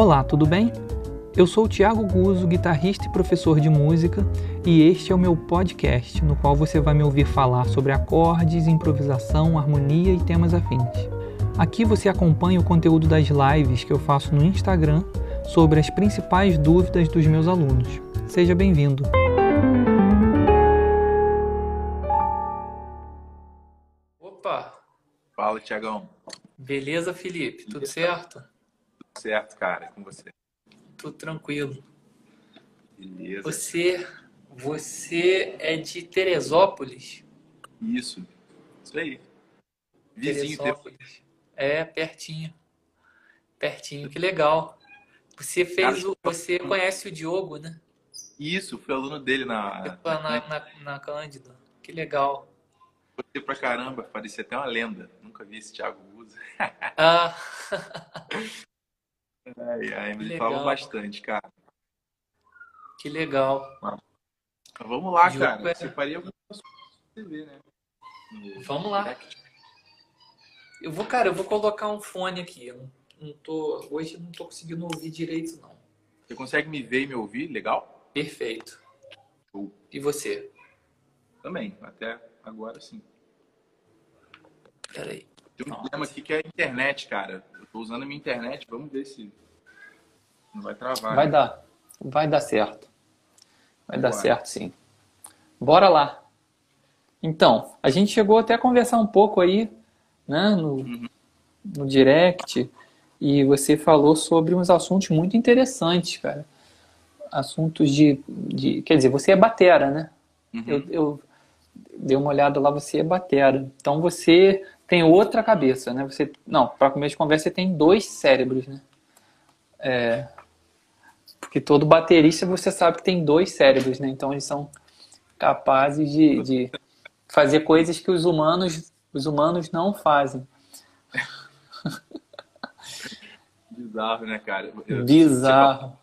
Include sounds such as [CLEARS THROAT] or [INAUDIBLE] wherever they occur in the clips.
Olá, tudo bem? Eu sou o Thiago Guzzo, guitarrista e professor de música, e este é o meu podcast, no qual você vai me ouvir falar sobre acordes, improvisação, harmonia e temas afins. Aqui você acompanha o conteúdo das lives que eu faço no Instagram sobre as principais dúvidas dos meus alunos. Seja bem-vindo! Opa! Fala, Tiagão. Beleza, Felipe? Tudo certo? Certo, cara. É com você? Tudo tranquilo. Beleza. Você, você é de Teresópolis? Isso. Isso aí. Vizinho Teresópolis. É, pertinho. Pertinho, que legal. Você fez o. Você conhece o Diogo, né? Isso, fui aluno dele na. Na, na, na Cândida. Que legal. Gostei pra caramba, parecia até uma lenda. Nunca vi esse Thiago usa. Ah! [LAUGHS] [LAUGHS] ai, ai, ele fala bastante, cara. Que legal. Vamos lá, Diogo cara. é- Separei algumas coisas pra você ver, né? No Vamos lá. Eu vou, cara, eu vou colocar um fone aqui. Eu não, tô, hoje eu não tô conseguindo ouvir direito, não. Você consegue me ver e me ouvir? Legal? Perfeito. Show. E você? Também, até agora sim. Peraí. Tem um Nossa. problema aqui que é a internet, cara. Tô usando a minha internet, vamos ver se não vai travar. Vai né? dar. Vai dar certo. Vai dar certo, sim. Bora lá. Então, a gente chegou até a conversar um pouco aí, né, no, Uhum. no direct, e você falou sobre uns assuntos muito interessantes, cara. Assuntos de, de quer dizer, você é batera, né? Uhum. Eu, eu dei uma olhada lá, você é batera. Então você tem outra cabeça, né? Você, não, para começo de conversa, você tem dois cérebros, né? É, porque todo baterista você sabe que tem dois cérebros, né? Então eles são capazes de, de fazer coisas que os humanos, os humanos não fazem. [LAUGHS] Bizarro, né, cara? Eu- Bizarro.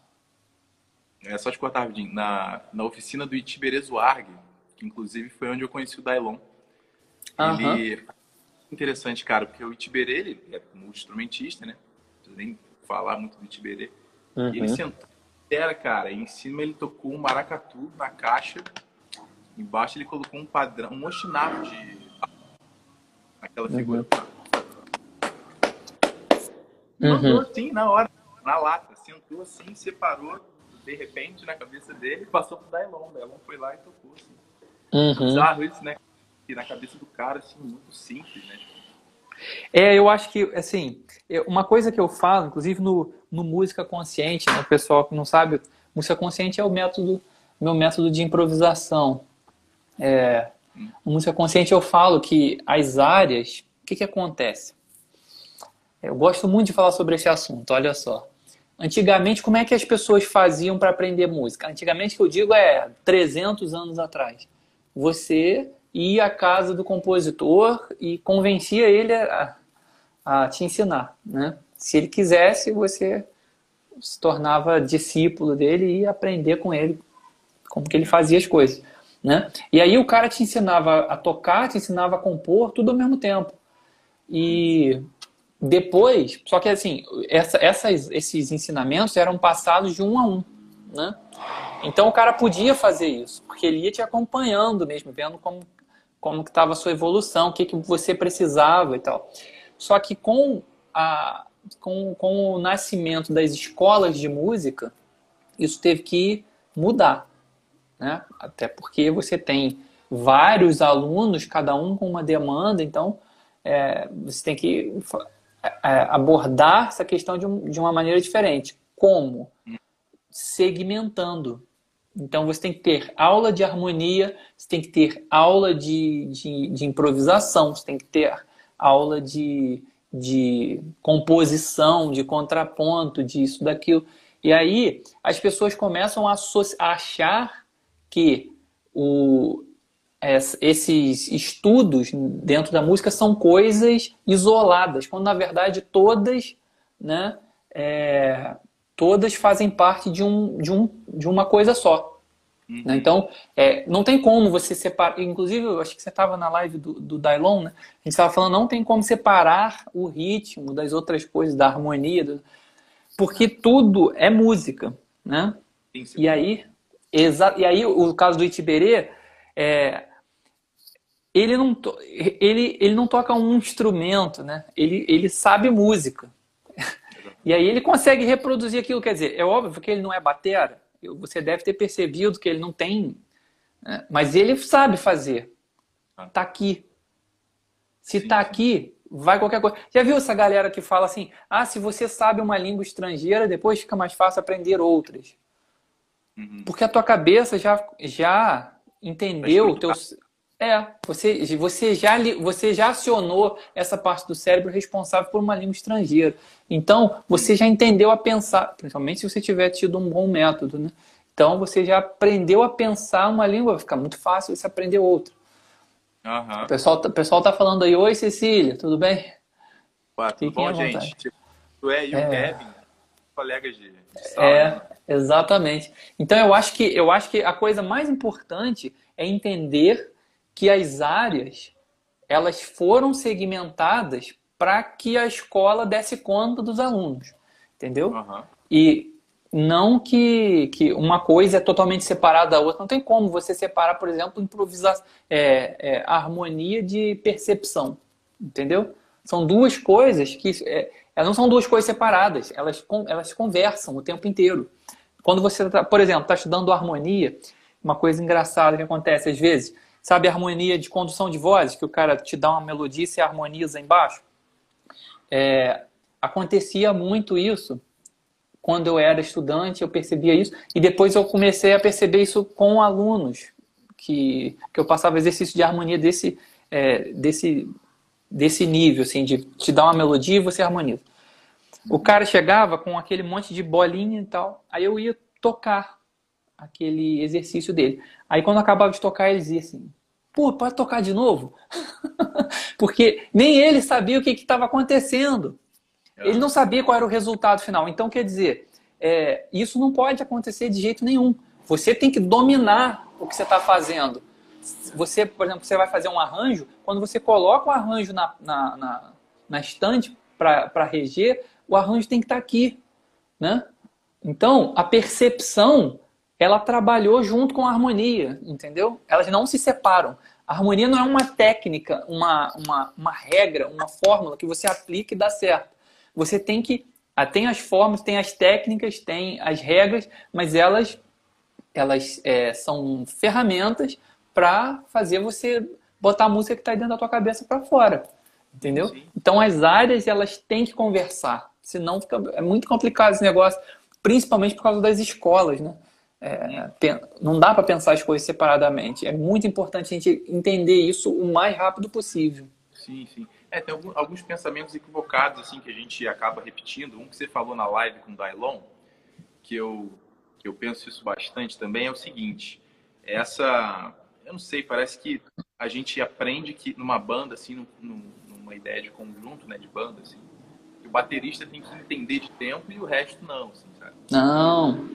É só te cortar rapidinho. Na, na oficina do Itiberê Zuarg, que inclusive foi onde eu conheci o Dailon. Ele. Interessante, cara, porque o Itiberê, ele é um instrumentista, né? Não nem falar muito do Itiberê. E ele Uhum. sentou, era, cara, e em cima ele tocou um maracatu na caixa. Embaixo ele colocou um padrão, um ostinato de. Aquela figura. Mandou Uhum. assim na hora, na lata. Sentou assim, separou de repente na cabeça dele passou pro Dailon. O Dailon foi lá e tocou. Assim. Uhum. Bizarro isso, né? Na cabeça do cara, assim, muito simples, né? É, eu acho que, assim, é, uma coisa que eu falo, inclusive no, no Música Consciente, né, o pessoal que não sabe, Música Consciente é o método, meu método de improvisação. É, no Música Consciente eu falo que as áreas, o que que acontece? Eu gosto muito de falar sobre esse assunto, olha só. Antigamente, como é que as pessoas faziam para aprender música? Antigamente, que eu digo, é 300 anos atrás. Você ia à casa do compositor e convencia ele a, a te ensinar, né? Se ele quisesse, você se tornava discípulo dele e ia aprender com ele como que ele fazia as coisas, né? E aí o cara te ensinava a tocar, te ensinava a compor, tudo ao mesmo tempo. E depois, só que assim, essa- essas- esses ensinamentos eram passados de um a um, né? Então o cara podia fazer isso, porque ele ia te acompanhando mesmo, vendo como, como que estava a sua evolução, o que, que você precisava e tal. Só que com, a, com, com o nascimento das escolas de música, isso teve que mudar, né? Até porque você tem vários alunos, cada um com uma demanda, então é, você tem que fa- é, abordar essa questão de, um- de uma maneira diferente. Como? Segmentando. Então você tem que ter aula de harmonia, você tem que ter aula de, de, de improvisação, você tem que ter aula de, de composição, de contraponto, disso, daquilo. E aí as pessoas começam a, a achar que o, es- esses estudos dentro da música são coisas isoladas, quando na verdade todas, né, é, todas fazem parte de, um, de, um, de uma coisa só. Uhum. né? Então, é, não tem como você separar. Inclusive, eu acho que você estava na live do, do Dailon, né? A gente estava falando, não tem como separar o ritmo das outras coisas, da harmonia. do- Porque tudo é música, né? Sim, sim. E aí, exa e aí o caso do Itiberê, é, ele, não ele, ele não toca um instrumento, né? Ele, ele sabe música. E aí ele consegue reproduzir aquilo. Quer dizer, é óbvio que ele não é batera. Você deve ter percebido que ele não tem... Né? Mas ele sabe fazer. Ah. Tá aqui. Se Sim, tá aqui, vai qualquer coisa. Já viu essa galera que fala assim: ah, se você sabe uma língua estrangeira, depois fica mais fácil aprender outras. Uhum. Porque a tua cabeça já, já entendeu o teu. É, você, você, já, você já acionou essa parte do cérebro responsável por uma língua estrangeira. Então, você já entendeu a pensar, principalmente se você tiver tido um bom método, né? Então, você já aprendeu a pensar uma língua, vai ficar muito fácil você aprender outra. Aham. O pessoal, tá- o pessoal tá falando aí, oi Cecília, tudo bem? Pá, tudo bom, gente? Tu é e o É. Kevin, colegas de, de sala. É, né? exatamente. Então eu acho que eu acho que a coisa mais importante é entender que as áreas elas foram segmentadas para que a escola desse conta dos alunos, entendeu? Aham. E não que, que uma coisa é totalmente separada da outra. Não tem como você separar, por exemplo, improvisação, é, é, harmonia de percepção, entendeu? São duas coisas que é, elas não são duas coisas separadas. Elas elas conversam o tempo inteiro. Quando você, tá, por exemplo, está estudando harmonia, uma coisa engraçada que acontece às vezes, sabe a harmonia de condução de vozes, que o cara te dá uma melodia e você harmoniza embaixo? É, acontecia muito isso quando eu era estudante, eu percebia isso, e depois eu comecei a perceber isso com alunos, que, que eu passava exercício de harmonia desse, é, desse, desse nível, assim, de te dar uma melodia e você harmoniza. O cara chegava com aquele monte de bolinha e tal, aí eu ia tocar aquele exercício dele. Aí quando acabava de tocar, ele dizia assim, pô, pode tocar de novo? [LAUGHS] Porque nem ele sabia o que estava acontecendo. Ele não sabia qual era o resultado final. Então, quer dizer, é, isso não pode acontecer de jeito nenhum. Você tem que dominar o que você está fazendo. Você, por exemplo, você vai fazer um arranjo, quando você coloca o arranjo na, na, na, na estante para reger, o arranjo tem que estar aqui. Né? Então, a percepção, ela trabalhou junto com a harmonia, entendeu? Elas não se separam. A harmonia não é uma técnica, uma, uma, uma regra, uma fórmula que você aplica e dá certo. Você tem que. ah, Tem as formas, tem as técnicas, tem as regras, mas elas, elas é, são ferramentas para fazer você botar a música que está dentro da tua cabeça para fora. Entendeu? Sim. Então as áreas elas têm que conversar. Senão fica, é muito complicado esse negócio, principalmente por causa das escolas, né? É, não dá para pensar as coisas separadamente. É muito importante a gente entender isso o mais rápido possível. Sim, sim. É, tem alguns pensamentos equivocados, assim, que a gente acaba repetindo. Um que você falou na live com o Dailon, que eu, que eu penso isso bastante também, é o seguinte. Essa... Eu não sei, parece que a gente aprende que numa banda, assim, num- num- numa ideia de conjunto, né, de banda, assim, que o baterista tem que entender de tempo e o resto não, assim, sabe? Não,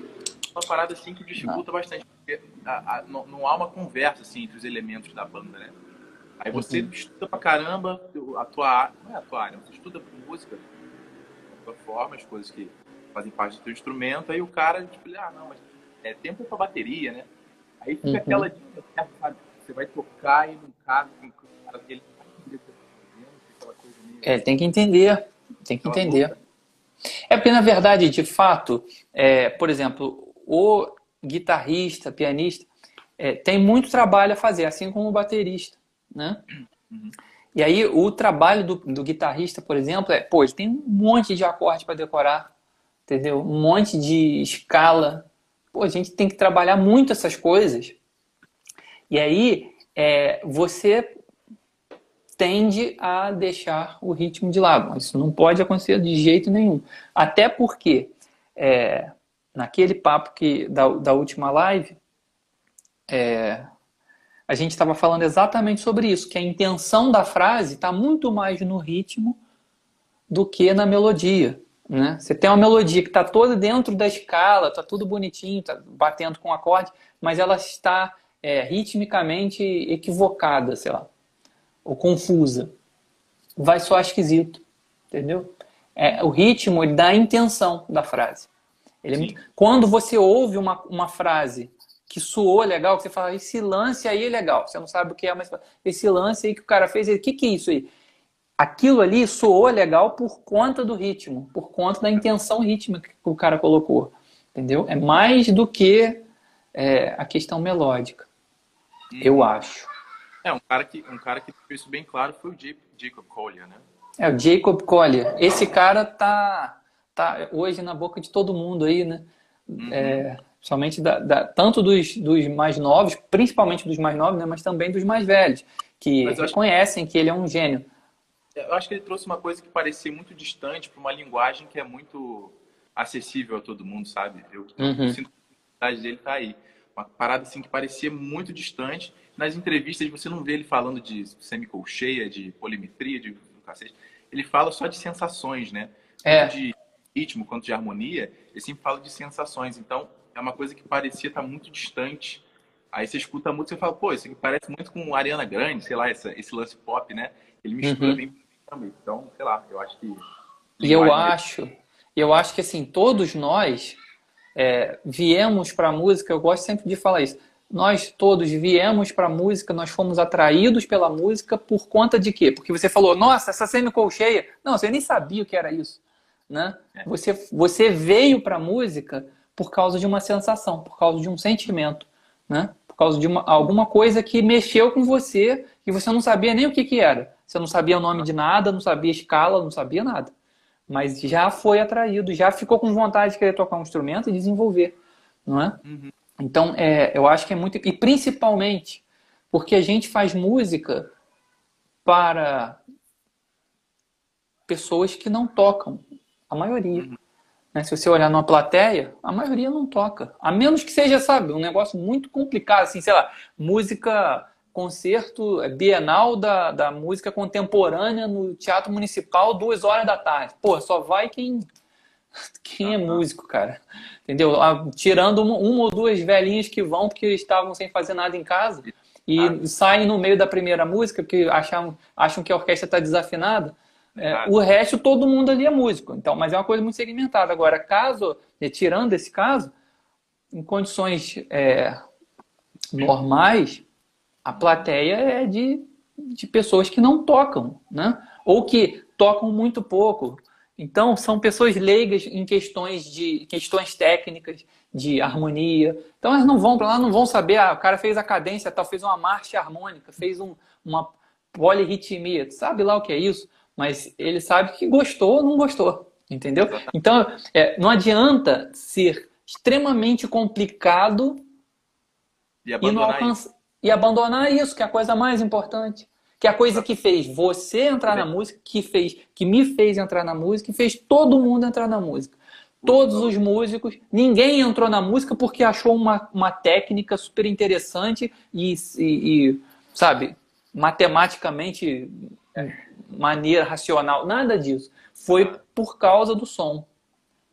uma parada assim que dificulta bastante. Porque a- a- não, não há uma conversa assim entre os elementos da banda, né? Aí você estuda pra caramba a tua área, não é a tua área, você estuda música, a tua forma, as coisas que fazem parte do teu instrumento, aí o cara, tipo, ele, ah, não, mas é tempo pra bateria, né? Aí fica Uhum. aquela dica, sabe? Você vai tocar e não cabe, ele coisa meio. é, tem que entender. Tem que entender. É porque, na verdade, de fato, é, por exemplo, o guitarrista, pianista, é, tem muito trabalho a fazer, assim como o baterista, né? Uhum. E aí, o trabalho do, do guitarrista, por exemplo, é, pô, ele tem um monte de acorde para decorar, entendeu? Um monte de escala. Pô, a gente tem que trabalhar muito essas coisas. E aí, é, você tende a deixar o ritmo de lado. Isso não pode acontecer de jeito nenhum. Até porque, é, naquele papo que, da, da última live, é, a gente estava falando exatamente sobre isso, que a intenção da frase está muito mais no ritmo do que na melodia. Né? Você tem uma melodia que está toda dentro da escala, está tudo bonitinho, está batendo com acorde, mas ela está é, ritmicamente equivocada, sei lá, ou confusa. Vai soar esquisito, entendeu? É, o ritmo ele dá a intenção da frase. Ele, quando você ouve uma, uma frase que soou legal, que você fala, esse lance aí é legal. Você não sabe o que é, mas esse lance aí que o cara fez, o que, que é isso aí? Aquilo ali soou legal por conta do ritmo, por conta da intenção rítmica que o cara colocou. Entendeu? É mais do que é, a questão melódica, hum. eu acho. É, um cara que, um cara que fez isso bem claro foi o Jacob Collier, né? É, o Jacob Collier. Esse cara tá, tá hoje na boca de todo mundo aí, né? Uhum. É, somente da, da, tanto dos, dos mais novos, principalmente dos mais novos, né? Mas também dos mais velhos, que reconhecem que... que ele é um gênio. Eu acho que ele trouxe uma coisa que parecia muito distante para uma linguagem que é muito acessível a todo mundo, sabe? Eu, uhum. eu sinto que a vontade dele tá aí. Uma parada assim que parecia muito distante. Nas entrevistas você não vê ele falando de semicolcheia, de polimetria, de cacete. Ele fala só de sensações, né? É. De ritmo quanto de harmonia, ele sempre fala de sensações. Então, é uma coisa que parecia estar muito distante. Aí você escuta a música e fala, pô, isso aqui parece muito com Ariana Grande, sei lá, essa, esse lance pop, né? Ele mistura uhum. bem também. Então, sei lá, eu acho que. E eu acho, eu acho que assim, todos nós é, viemos para a música, eu gosto sempre de falar isso. Nós todos viemos para a música, nós fomos atraídos pela música por conta de quê? Porque você falou, nossa, essa semicolcheia. Não, você nem sabia o que era isso. Né? É. Você, você veio para a música por causa de uma sensação, por causa de um sentimento, né? por causa de uma, alguma coisa que mexeu com você e você não sabia nem o que, que era. Você não sabia o nome de nada, não sabia escala, não sabia nada mas já foi atraído, já ficou com vontade de querer tocar um instrumento e desenvolver, não é? Uhum. Então, é, eu acho que é muito. E principalmente porque a gente faz música para pessoas que não tocam, a maioria. Uhum. Né? Se você olhar numa plateia, a maioria não toca. A menos que seja, sabe, um negócio muito complicado, assim, sei lá, música concerto bienal da, da música contemporânea no Teatro Municipal, duas horas da tarde. Pô, só vai quem, [LAUGHS] quem é músico, cara. Entendeu? Ah, tirando uma, uma, ou duas velhinhas que vão porque estavam sem fazer nada em casa e ah. saem no meio da primeira música porque acham, acham que a orquestra está desafinada. É, o resto, todo mundo ali é músico. Então, mas é uma coisa muito segmentada. Agora, caso, tirando esse caso, em condições é, normais, a plateia é de, de pessoas que não tocam, né? Ou que tocam muito pouco. Então, são pessoas leigas em questões de questões técnicas, de harmonia. Então, elas não vão para lá, não vão saber, ah, o cara fez a cadência, tal, fez uma marcha harmônica, fez um, uma polirritmia, sabe lá o que é isso, mas ele sabe que gostou ou não gostou, entendeu? Então, é, não adianta ser extremamente complicado e, e não alcançar e abandonar isso, que é a coisa mais importante. Que é a coisa que fez você entrar na música, que fez, que me fez entrar na música, que fez todo mundo entrar na música. Todos os músicos, ninguém entrou na música porque achou uma, uma técnica super interessante e, e, e sabe, matematicamente maneira racional, nada disso. Foi por causa do som.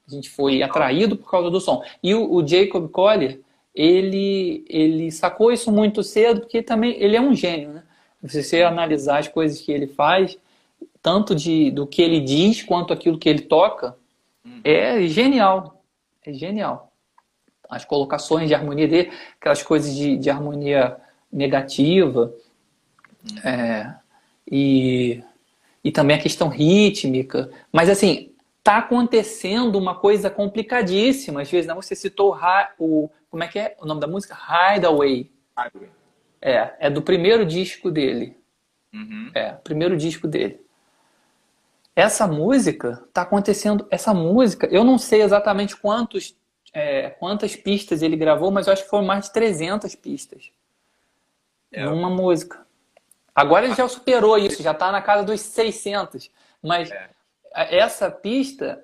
A gente foi atraído por causa do som. E o, o Jacob Collier, ele, ele sacou isso muito cedo, porque também ele é um gênio, né? Se você analisar as coisas que ele faz, tanto de, do que ele diz quanto aquilo que ele toca, uhum. é genial. É genial. As colocações de harmonia dele, aquelas coisas de, de harmonia negativa, uhum. é, e, e também a questão rítmica. Mas assim, tá acontecendo uma coisa complicadíssima. Às vezes, não, você citou o, como é que é o nome da música? Hideaway. Hideaway. É, é do primeiro disco dele. Uhum. É, primeiro disco dele. Essa música tá acontecendo. Essa música, eu não sei exatamente quantos, é, quantas pistas ele gravou, mas eu acho que foram mais de 300 pistas. É. Numa música. Agora ele já superou isso, já está na casa dos 600. Mas é. essa pista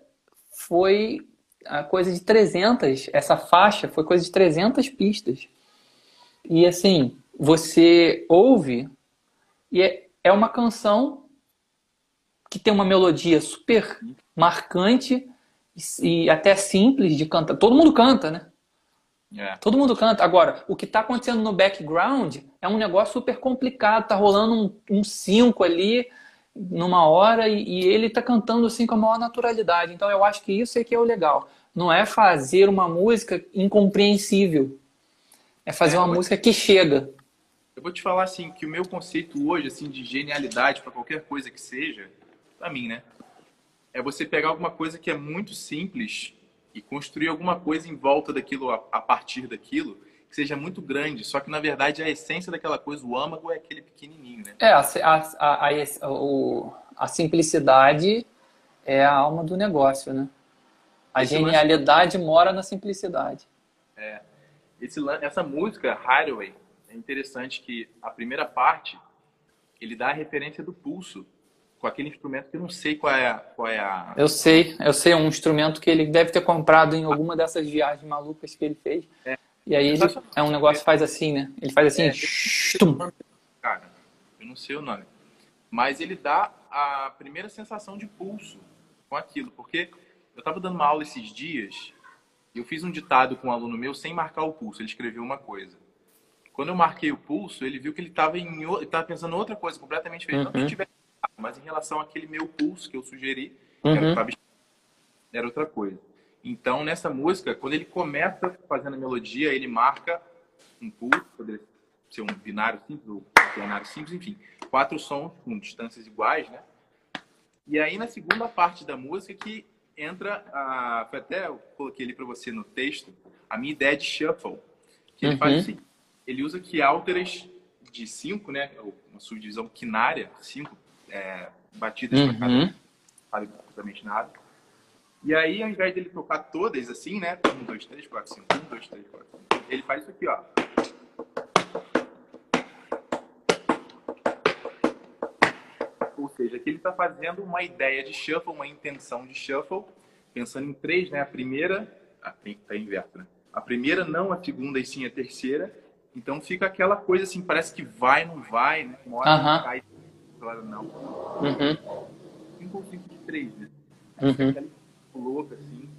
foi a coisa de 300, essa faixa foi coisa de 300 pistas. E assim, você ouve e é, é uma canção que tem uma melodia super marcante e, e até simples de cantar. Todo mundo canta, né? É. Todo mundo canta. Agora, o que está acontecendo no background é um negócio super complicado. Tá rolando um 5 um ali numa hora e, e ele está cantando assim com a maior naturalidade. Então eu acho que isso é que é o legal. Não é fazer uma música incompreensível. É fazer é, uma música que chega. Eu vou te falar assim que o meu conceito hoje assim de genialidade para qualquer coisa que seja, para mim, né? É você pegar alguma coisa que é muito simples e construir alguma coisa em volta daquilo, a, a partir daquilo, que seja muito grande. Só que na verdade a essência daquela coisa, o âmago é aquele pequenininho, né? É, a, a, a, o, a simplicidade é a alma do negócio, né? A Esse genialidade lance... mora na simplicidade. É. Esse, essa música, Hideaway, é interessante que a primeira parte ele dá a referência do pulso com aquele instrumento que eu não sei qual é, a, qual é a. Eu sei, eu sei, um instrumento que ele deve ter comprado em alguma dessas viagens malucas que ele fez. É. E aí ele, é um negócio que faz assim, né? Ele faz assim. É, cara, eu não sei o nome. Mas ele dá a primeira sensação de pulso com aquilo. Porque eu estava dando uma aula esses dias e eu fiz um ditado com um aluno meu sem marcar o pulso. Ele escreveu uma coisa. Quando eu marquei o pulso, ele viu que ele estava em, ele pensando em outra coisa completamente diferente. Uhum. Que ele tivesse mas em relação àquele meu pulso que eu sugeri, uhum. era, era outra coisa. Então, nessa música, quando ele começa fazendo a melodia, ele marca um pulso, poderia ser um binário simples ou um binário simples, enfim, quatro sons com distâncias iguais, né? E aí, na segunda parte da música, que entra a. Foi até eu coloquei ali para você no texto, a minha ideia de shuffle. Que ele uhum. faz assim: ele usa que álteras de cinco, né? Uma subdivisão quinária, cinco é, batidas uhum. para cada não vale absolutamente nada. E aí, ao invés dele tocar todas assim, né? Um, dois, três, quatro, cinco. Um, dois, três, quatro, cinco. Ele faz isso aqui, ó. Ou seja, aqui ele está fazendo uma ideia de shuffle, uma intenção de shuffle, pensando em três, né? A primeira, ah, tá inverso, né? A primeira, não a segunda e sim a terceira. Então fica aquela coisa assim, parece que vai, não vai, né? Uma hora uh -huh. cai claro, não. Uhum. Cinco de três, né? Uhum. louca, assim.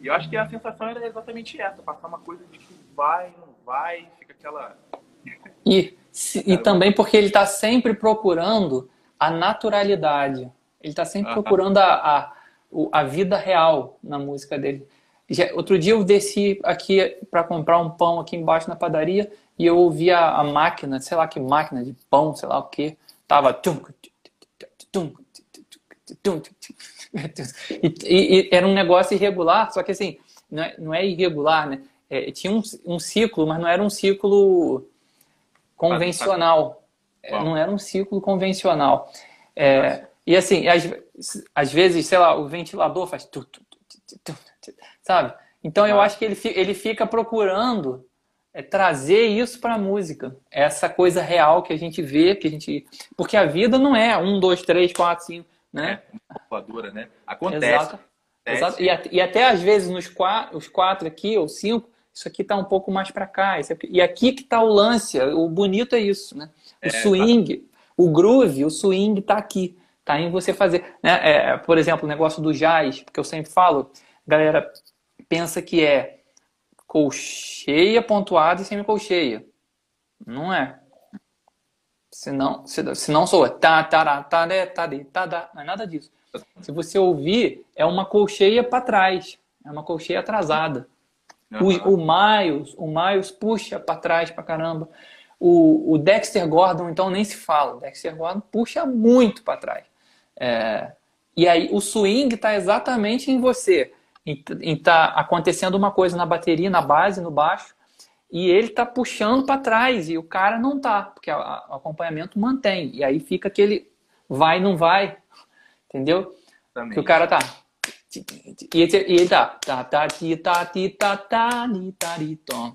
E eu acho que a sensação era exatamente essa, passar uma coisa de que vai, não vai, fica aquela. [LAUGHS] E, se, e também porque ele está sempre procurando a naturalidade. Ele está sempre uhum. procurando a, a, a vida real na música dele. Já, outro dia eu desci aqui para comprar um pão aqui embaixo na padaria e eu ouvi a, a, máquina, sei lá que máquina de pão, sei lá o que, Tava. E, e, e, era um negócio irregular, só que assim, não é, não é irregular, né? É, tinha um, um ciclo, mas não era um ciclo convencional. É, não era um ciclo convencional. É, e assim, às, às vezes, sei lá, o ventilador faz. Sabe? Então eu acho que ele, ele fica procurando é trazer isso para a música. Essa coisa real que a gente vê, que a gente. Porque a vida não é um, dois, três, quatro, cinco, né? É, calculadora, né? Acontece. Exato. Exato. E, e, até às vezes nos quatro, os quatro aqui, ou cinco, isso aqui está um pouco mais para cá. Aqui, e aqui que está o lance, o bonito é isso, né? O é, swing, tá. o groove, o swing está aqui. Está em você fazer. Né? É, por exemplo, o negócio do jazz, porque eu sempre falo, galera pensa que é colcheia pontuada e semicolcheia. Não é. Se não, se, se não soa tá, tá, tá, de, tá, de, tá, da, não é nada disso. Se você ouvir, é uma colcheia para trás, é uma colcheia atrasada. O, o Miles, o Miles puxa para trás para caramba. O, o Dexter Gordon, então, nem se fala. O Dexter Gordon puxa muito para trás. É, e aí o swing está exatamente em você em tá acontecendo uma coisa na bateria, na base, no baixo, e ele tá puxando para trás e o cara não tá, porque o acompanhamento mantém. E aí fica aquele vai não vai, entendeu? Que o cara tá. E ele, tá. Tá tá ti tá ti tá tá ni tá ri tom.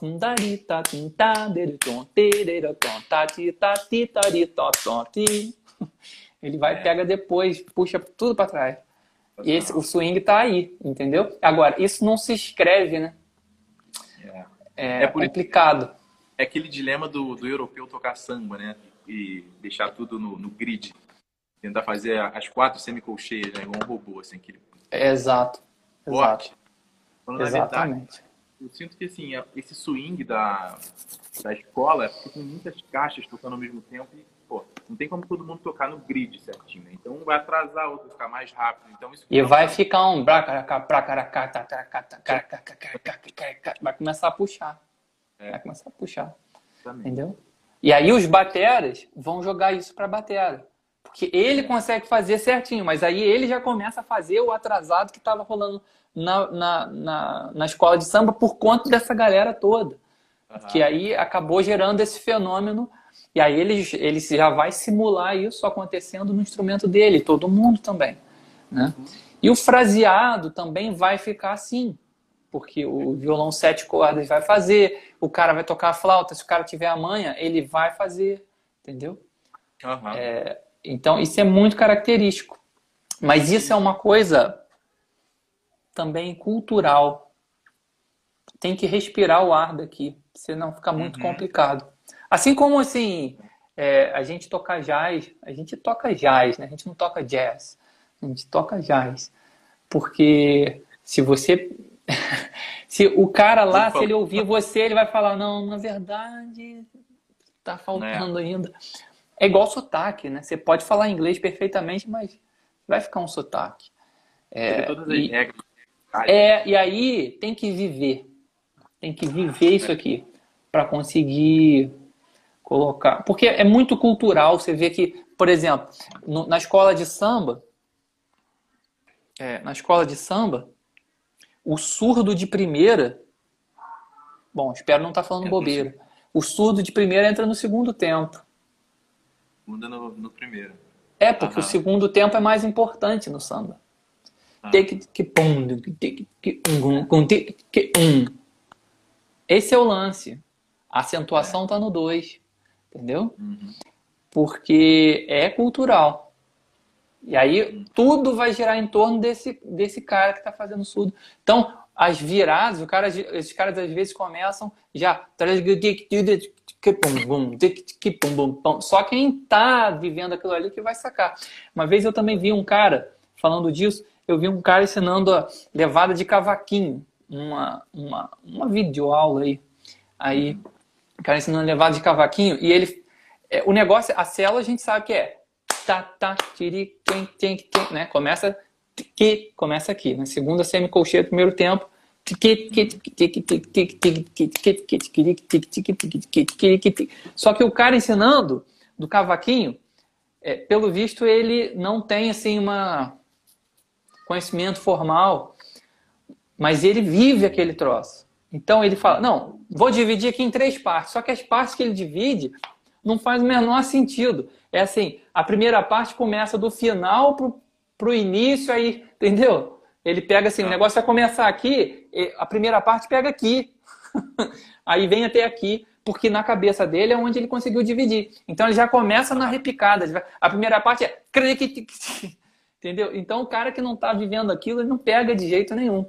Tum da ri tá tim tá de tom. Te de tom. Tá ti tá ti tá ri tom tom ti. [LAUGHS] Ele vai pega depois puxa tudo para trás e esse, o swing está aí, entendeu? Agora, isso não se escreve, né? É, é, é complicado. É aquele dilema do, do europeu tocar samba, né? E deixar tudo no, no grid. Tentar fazer as quatro semicolcheias, né? Igual um robô, assim. Aquele... É, exato. Exato. Quando, Exatamente. Verdade, eu sinto que, assim, esse swing da, da escola é porque tem muitas caixas tocando ao mesmo tempo e, pô, não tem como todo mundo tocar no grid certinho, né? Então um vai atrasar, outro vai ficar mais rápido. Então, isso e vai ficar um vai começar a puxar. É. Vai começar a puxar. Entendeu? E aí os bateras vão jogar isso para batera. Porque ele consegue fazer certinho, mas aí ele já começa a fazer o atrasado que estava rolando na, na, na, na, escola de samba por conta dessa galera toda. Uhum. Que aí acabou gerando esse fenômeno. E aí ele, ele já vai simular isso acontecendo no instrumento dele, todo mundo também. Né? Uhum. E o fraseado também vai ficar assim porque o violão sete cordas vai fazer, o cara vai tocar a flauta, se o cara tiver a manha, ele vai fazer, entendeu? Uhum. É, então, isso é muito característico. Mas isso é uma coisa também cultural. Tem que respirar o ar daqui, senão fica muito uhum. complicado. Assim como, assim, é, a gente toca jazz, a gente toca jazz, né? A gente não toca jazz, a gente toca jazz. Porque se você [LAUGHS] se o cara lá, se ele ouvir você, ele vai falar, não, na verdade, tá faltando é. ainda. É igual sotaque, né? Você pode falar inglês perfeitamente, mas vai ficar um sotaque. É, e, é, e aí tem que viver. Tem que viver isso aqui para conseguir colocar. Porque é muito cultural. Você vê que, por exemplo, no, na escola de samba, é, na escola de samba, o surdo de primeira. Bom, espero não estar tá falando bobeira. O surdo de primeira entra no segundo tempo. Muda no, no primeiro. É, porque Aham. o segundo tempo é mais importante no samba. Ah. Esse é o lance. A acentuação está é. no 2. Entendeu? Uhum. Porque é cultural. E aí tudo vai girar em torno desse, desse cara que está fazendo surdo. Então, as viradas, o cara, esses caras às vezes começam já. Só quem está vivendo aquilo ali que vai sacar. Uma vez eu também vi um cara falando disso, eu vi um cara ensinando a levada de cavaquinho, uma, uma, uma videoaula aí. Aí, o cara ensinando a levada de cavaquinho, e ele. É, o negócio, a célula a gente sabe que é tá, tá, tiri, tem, tem, tem, né? Começa que começa aqui, na segunda semicolcheia do primeiro tempo. Só que o cara ensinando do cavaquinho, é, pelo visto, ele não tem assim uma conhecimento formal, mas ele vive aquele troço. Então ele fala: não, vou dividir aqui em três partes. Só que as partes que ele divide não faz o menor sentido. É assim, a primeira parte começa do final pro, pro início, aí, entendeu? Ele pega assim, o negócio vai começar aqui, a primeira parte pega aqui. [LAUGHS] aí vem até aqui, porque na cabeça dele é onde ele conseguiu dividir. Então ele já começa na repicada. A primeira parte é. [LAUGHS] Entendeu? Então o cara que não está vivendo aquilo, ele não pega de jeito nenhum.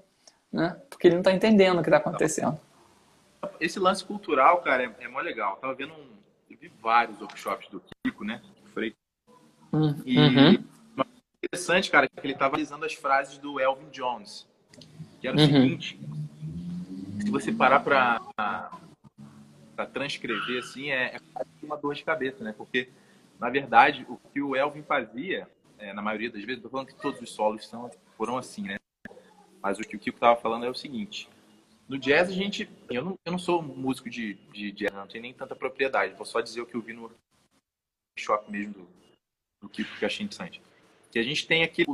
Né? Porque ele não está entendendo o que está acontecendo. Esse lance cultural, cara, é, é mó legal. Eu tava vendo um, vi vários workshops do Kiko, né? Freitas. Hum, e uhum. interessante, cara, que ele estava analisando as frases do Elvin Jones. Que era o uhum. seguinte: se você parar para para transcrever assim, é, é uma dor de cabeça, né? Porque, na verdade, o que o Elvin fazia, é, na maioria das vezes, estou falando que todos os solos são, foram assim, né? Mas o que o Kiko estava falando é o seguinte: no jazz, a gente. Eu não, eu não sou músico de, de jazz, não tenho nem tanta propriedade. Vou só dizer o que eu vi no workshop mesmo do, do Kiko, que eu achei interessante. Que a gente tem aqui.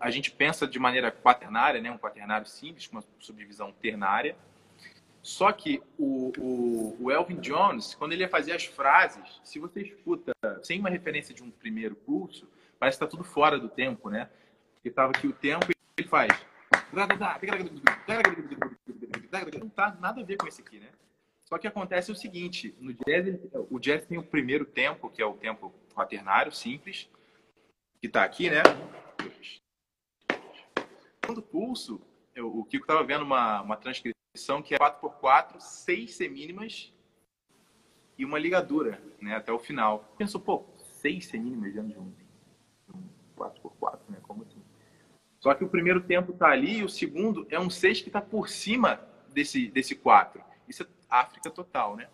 A gente pensa de maneira quaternária, né? um quaternário simples, com uma subdivisão ternária. Só que o, o, o, Elvin Jones, quando ele ia fazer as frases, se você escuta sem uma referência de um primeiro pulso, parece que está tudo fora do tempo, né? Porque estava aqui o tempo e ele faz. Não tá nada a ver com esse aqui, né? Só que acontece o seguinte, no jazz, o jazz tem o primeiro tempo, que é o tempo quaternário, simples, que está aqui, né? Quando pulso, eu, o Kiko estava vendo uma, uma transcrição que é 4x4, 6 semínimas e uma ligadura, né? Até o final. Pensou, pô, 6 semínimas dentro de um, um 4x4, né? Como? Só que o primeiro tempo está ali e o segundo é um 6 que está por cima desse, desse 4. Isso é África total, né?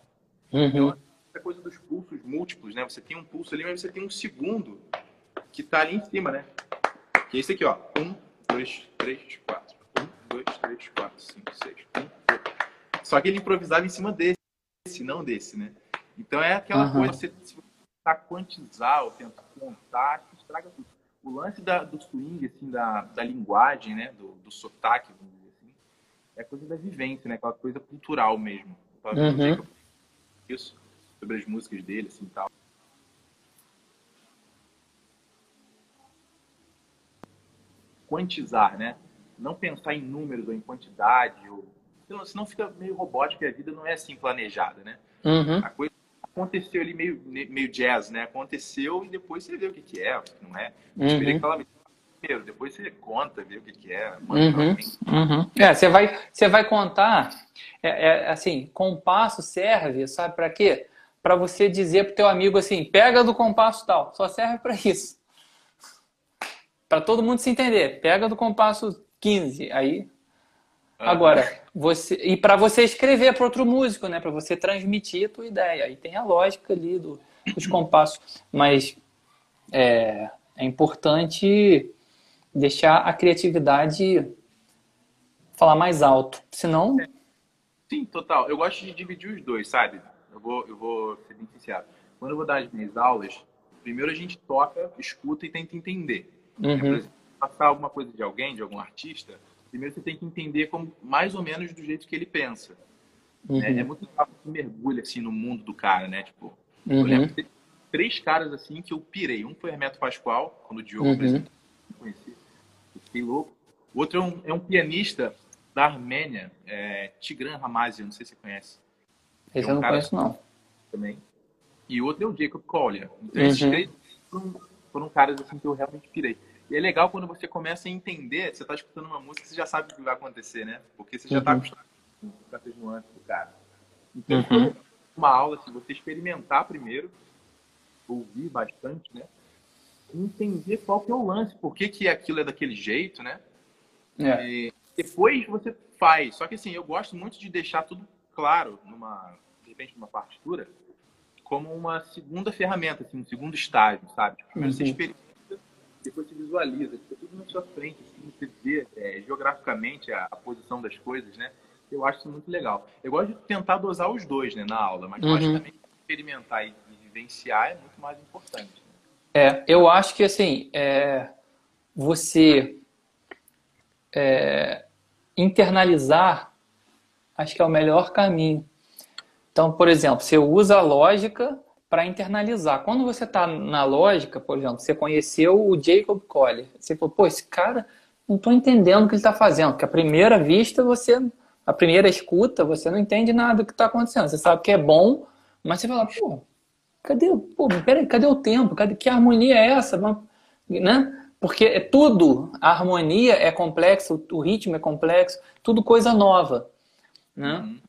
Uhum. Então, a coisa dos pulsos múltiplos, né? Você tem um pulso ali, mas você tem um segundo que tá ali em cima, né? Que é esse aqui, ó. Um, dois, três, quatro. Um, dois, três, quatro, cinco, seis. Um, dois. Só que ele improvisava em cima desse, não desse, né? Então é aquela uhum. coisa, você, se você tentar quantizar ou tentar contar, estraga tudo. O lance da, do swing, assim, da, da linguagem, né? Do, do sotaque, vamos dizer assim, é coisa da vivência, né? Aquela coisa cultural mesmo. Uhum. Isso, sobre as músicas dele, assim, tal. Quantizar, né? Não pensar em números ou em quantidade, ou... senão fica meio robótico e a vida não é assim planejada, né? Uhum. A coisa aconteceu ali meio, meio jazz, né? Aconteceu e depois você vê o que, que é, o que não é. Uhum. primeiro, depois você conta, vê o que, que é. Uhum. Uhum. É, você vai, você vai contar, é, é, assim, compasso serve, sabe para quê? Para você dizer pro teu amigo assim, pega do compasso tal, só serve para isso. Para todo mundo se entender, pega do compasso 15, aí Agora, você e para você escrever para outro músico, né, para você transmitir a tua ideia. Aí tem a lógica ali do, dos compassos, mas é, é importante deixar a criatividade falar mais alto, senão Sim, total. Eu gosto de dividir os dois, sabe? Eu vou, eu vou ser bem sincero. Quando eu vou dar as minhas aulas, primeiro a gente toca, escuta e tenta entender. Uhum. Por exemplo, passar alguma coisa de alguém, de algum artista, primeiro você tem que entender como, mais ou menos do jeito que ele pensa. Né? Uhum. Né? É muito legal que mergulha assim no mundo do cara, né? Tipo, uhum. eu lembro de três caras assim que eu pirei. Um foi Hermeto Pascoal, quando o Diogo uhum. apresentou, conheci, fiquei louco. O outro é um, é um pianista da Armênia, é, Tigran Ramazi, não sei se você conhece. Esse é um eu não conheço, não. Também. E o outro é o Jacob Collier. Então, esses uhum. três foram, foram caras assim que eu realmente pirei. E é legal quando você começa a entender, você está escutando uma música, você já sabe o que vai acontecer, né? Porque você já está uhum. acostumado com essas nuances do cara. Então, uhum. uma aula, se você experimentar primeiro, ouvir bastante, né? Entender qual que é o lance, por que, que aquilo é daquele jeito, né? É. E depois você faz. Só que assim, eu gosto muito de deixar tudo claro, numa, de repente, numa partitura, como uma segunda ferramenta, assim, um segundo estágio, sabe? Primeiro uhum. você experimenta depois você visualiza, fica tudo na sua frente, assim, você vê é, geograficamente a, a, posição das coisas, né? Eu acho isso muito legal. Eu gosto de tentar dosar os dois né, na aula, mas uhum. eu acho também experimentar e, e vivenciar é muito mais importante. Né? É, eu acho que assim, é, você é, internalizar, acho que é o melhor caminho. Então, por exemplo, você usa a lógica para internalizar. Quando você está na lógica, por exemplo, você conheceu o Jacob Collier, você falou, pô, esse cara, não estou entendendo o que ele está fazendo, porque à primeira vista você, a primeira escuta, você não entende nada do que está acontecendo. Você sabe que é bom, mas você fala, pô, cadê, pô, peraí, cadê o tempo? Cadê, que harmonia é essa? Né? Porque é tudo, a harmonia é complexa, o ritmo é complexo, tudo coisa nova. Né? Uhum.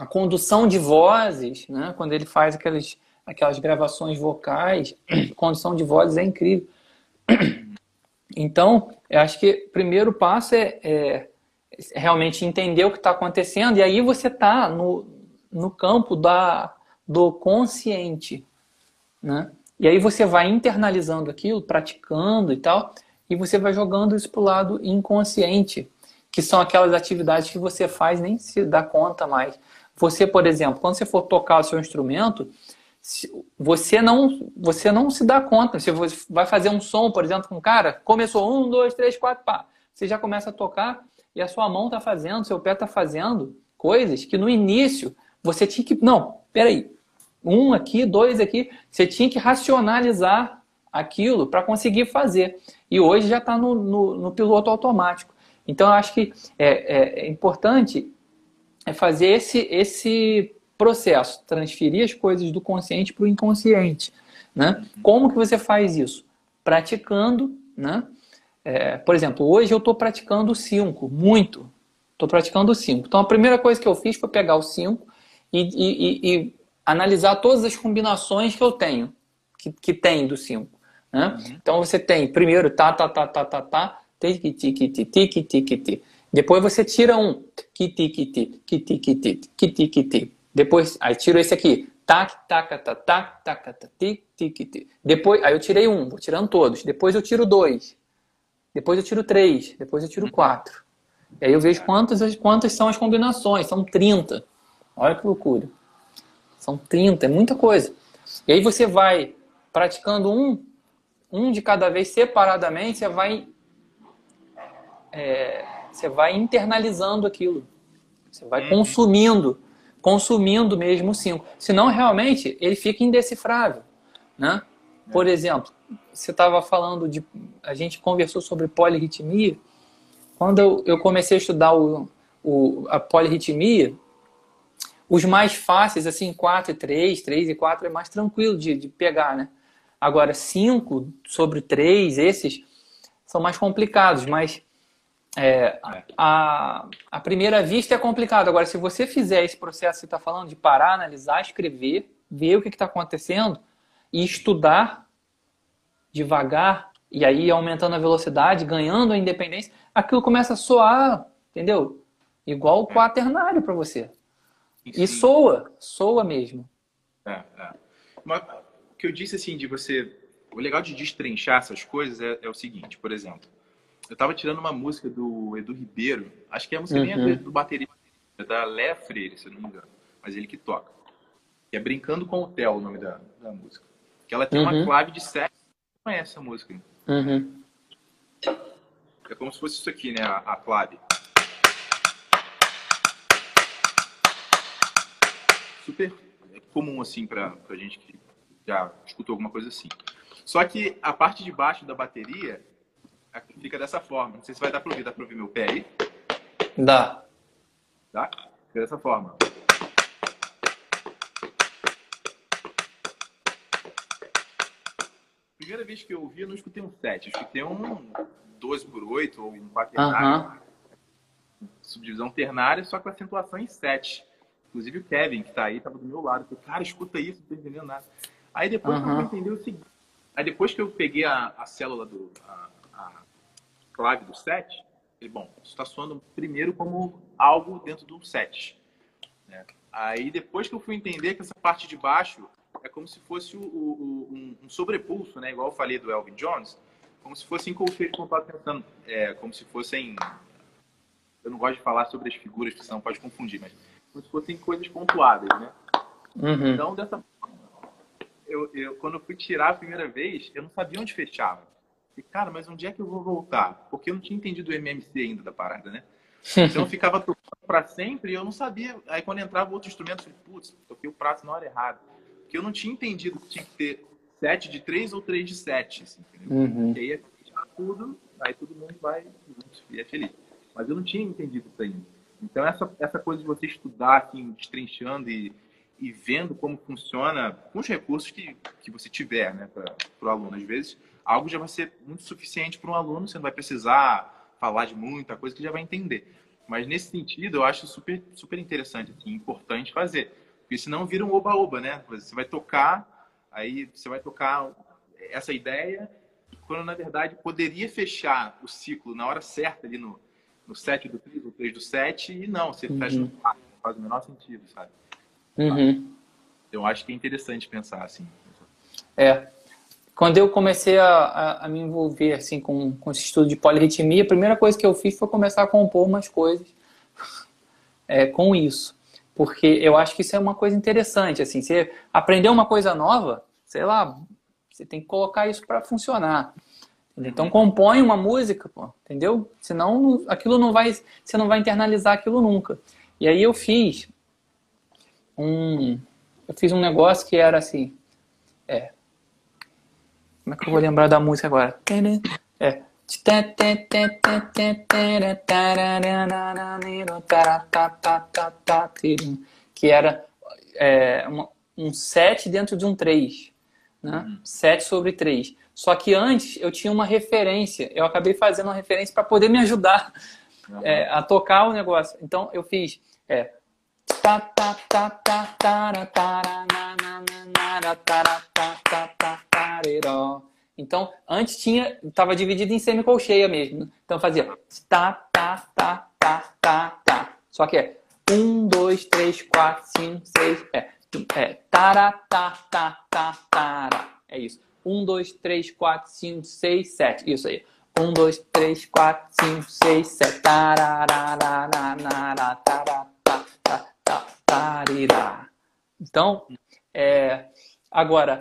A condução de vozes, né? quando ele faz aqueles aquelas gravações vocais, [CLEARS THROAT] condição de vozes é incrível. [CLEARS THROAT] Então, eu acho que o primeiro passo é, é realmente entender o que está acontecendo, e aí você está no, no campo da, do consciente. Né? E aí você vai internalizando aquilo, praticando e tal, e você vai jogando isso para o lado inconsciente, que são aquelas atividades que você faz nem se dá conta mais. Você, por exemplo, quando você for tocar o seu instrumento, você não você não se dá conta. Você vai fazer um som, por exemplo, com um cara, começou um, dois, três, quatro, pá. Você já começa a tocar e a sua mão está fazendo, seu pé está fazendo coisas que no início você tinha que. Não, peraí. Um aqui, dois aqui. Você tinha que racionalizar aquilo para conseguir fazer. E hoje já está no, no, no, piloto automático. Então, eu acho que é, é, é importante é fazer esse, esse processo, transferir as coisas do consciente para o inconsciente. Né? Como que você faz isso? Praticando, né? É, por exemplo, hoje eu estou praticando o 5, muito. Estou praticando o 5. Então a primeira coisa que eu fiz foi pegar o 5 e, e, e, analisar todas as combinações que eu tenho, que, que tem do 5. Né? Uhum. Então você tem primeiro tá, tá, tá, tá, tá, tá, tic, tic, tic, tic, tic. Depois você tira um, que tic, tic, que tic, tic, que tic, tic. Depois, aí tiro esse aqui. tac, tac, tac, tac, tac, tac, tic, tic, tic. Depois, aí eu tirei um, vou tirando todos. Depois eu tiro dois. Depois eu tiro três. Depois eu tiro quatro. E aí eu vejo quantas, quantas são as combinações. São 30. Olha que loucura. São 30, é muita coisa. E aí você vai praticando um, um de cada vez separadamente, você vai, é, você vai internalizando aquilo. Você vai uhum. consumindo, consumindo mesmo o cinco. Senão, realmente, ele fica indecifrável. Né? Por exemplo, você estava falando de. A gente conversou sobre polirritmia. Quando eu, eu comecei a estudar o, o, a polirritmia, os mais fáceis, assim, 4 e 3, 3 e 4 é mais tranquilo de, de pegar, né? Agora, 5 sobre 3, esses são mais complicados, mas é, a, a primeira vista é complicado. Agora, se você fizer esse processo que você está falando de parar, analisar, escrever, ver o que está acontecendo e estudar devagar, e aí aumentando a velocidade, ganhando a independência, aquilo começa a soar, entendeu? Igual o quaternário para você. E soa, soa mesmo. É, é. Mas, o que eu disse assim de você. O legal de destrinchar essas coisas é, é o seguinte, por exemplo. Eu estava tirando uma música do Edu Ribeiro, acho que é a música uhum. nem é do, bateria, é da Léa Freire, se eu não me engano, mas ele que toca. Que é Brincando com o Theo, o nome da, da música. Que ela tem uhum. uma clave de sete. Conhece essa música? Uhum. É como se fosse isso aqui, né? A, a clave. super comum, assim, para a gente que já escutou alguma coisa assim. Só que a parte de baixo da bateria fica dessa forma. Não sei se vai dar para ouvir. Dá para ouvir meu pé aí? Dá. Dá? Fica dessa forma. Primeira vez que eu ouvi, eu não escutei um 7. Eu escutei um 12 por 8 ou um quaternário. Uhum. Subdivisão ternária, só com acentuação em 7. Inclusive o Kevin, que tá aí, tava do meu lado. Falei, cara, escuta isso, não tô entendendo nada. Aí depois uhum. eu entendi o seguinte. Aí depois que eu peguei a, a célula do. A clave do set, ele, bom, isso está soando primeiro como algo dentro do set. Né? Aí depois que eu fui entender que essa parte de baixo é como se fosse o, o, um, um, sobrepulso, né? Igual eu falei do Elvin Jones, como se fossem eu estava pensando, é, como se fossem. Eu não gosto de falar sobre as figuras, que não pode confundir, mas como se fossem coisas pontuadas, né? Uhum. Então, dessa forma, eu, eu, quando eu fui tirar a primeira vez, eu não sabia onde fechava. E, cara, mas onde é que eu vou voltar? Porque eu não tinha entendido o MMC ainda da parada, né? [LAUGHS] Então eu ficava tocando para sempre e eu não sabia. Aí quando entrava outro instrumento, eu falei, putz, toquei o prato na hora errada. Porque eu não tinha entendido que tinha que ter 7 de 3 ou 3 de 7. Assim, uhum. E aí é tudo, aí todo mundo vai e é feliz. Mas eu não tinha entendido isso ainda. Então, essa, essa coisa de você estudar, assim, destrinchando e, e vendo como funciona com os recursos que, que você tiver né, para o aluno. Às vezes, algo já vai ser muito suficiente para um aluno, você não vai precisar falar de muita coisa que já vai entender. Mas, nesse sentido, eu acho super, super interessante, assim, importante fazer. Porque senão vira um oba-oba, né? Você vai tocar, aí você vai tocar essa ideia, quando, na verdade, poderia fechar o ciclo na hora certa ali no no 7 do 3, no 3 do 7, e não, você uhum. fecha no 4, faz o menor sentido, sabe? Uhum. Eu acho que é interessante pensar assim. É. Quando eu comecei a, a, a, me envolver assim com, com esse estudo de polirritmia, a primeira coisa que eu fiz foi começar a compor umas coisas é, com isso. Porque eu acho que isso é uma coisa interessante. Assim, você aprender uma coisa nova, sei lá, você tem que colocar isso para funcionar. Então compõe uma música, pô, entendeu? Senão aquilo não vai, você não vai internalizar aquilo nunca. E aí eu fiz um, eu fiz um negócio que era assim, é, como é que eu vou lembrar da música agora? É, que era é, um 7 dentro de um 3, né? 7 sobre 3. Só que antes eu tinha uma referência, eu acabei fazendo uma referência para poder me ajudar uhum. é, a tocar o negócio. Então eu fiz. É, então, antes tinha, estava dividido em semicolcheia mesmo. Então fazia tá, tá, tá, tá, tá, tá. Só que é um, dois, três, quatro, cinco, seis, é É tara, ta, ta, ta, tara. É isso. Um, dois, três, quatro, cinco, seis, sete. Isso aí. Um, dois, três, quatro, cinco, seis, sete. Tarararararara, tará, ta, ta, ta, tarirá. Então, é, agora,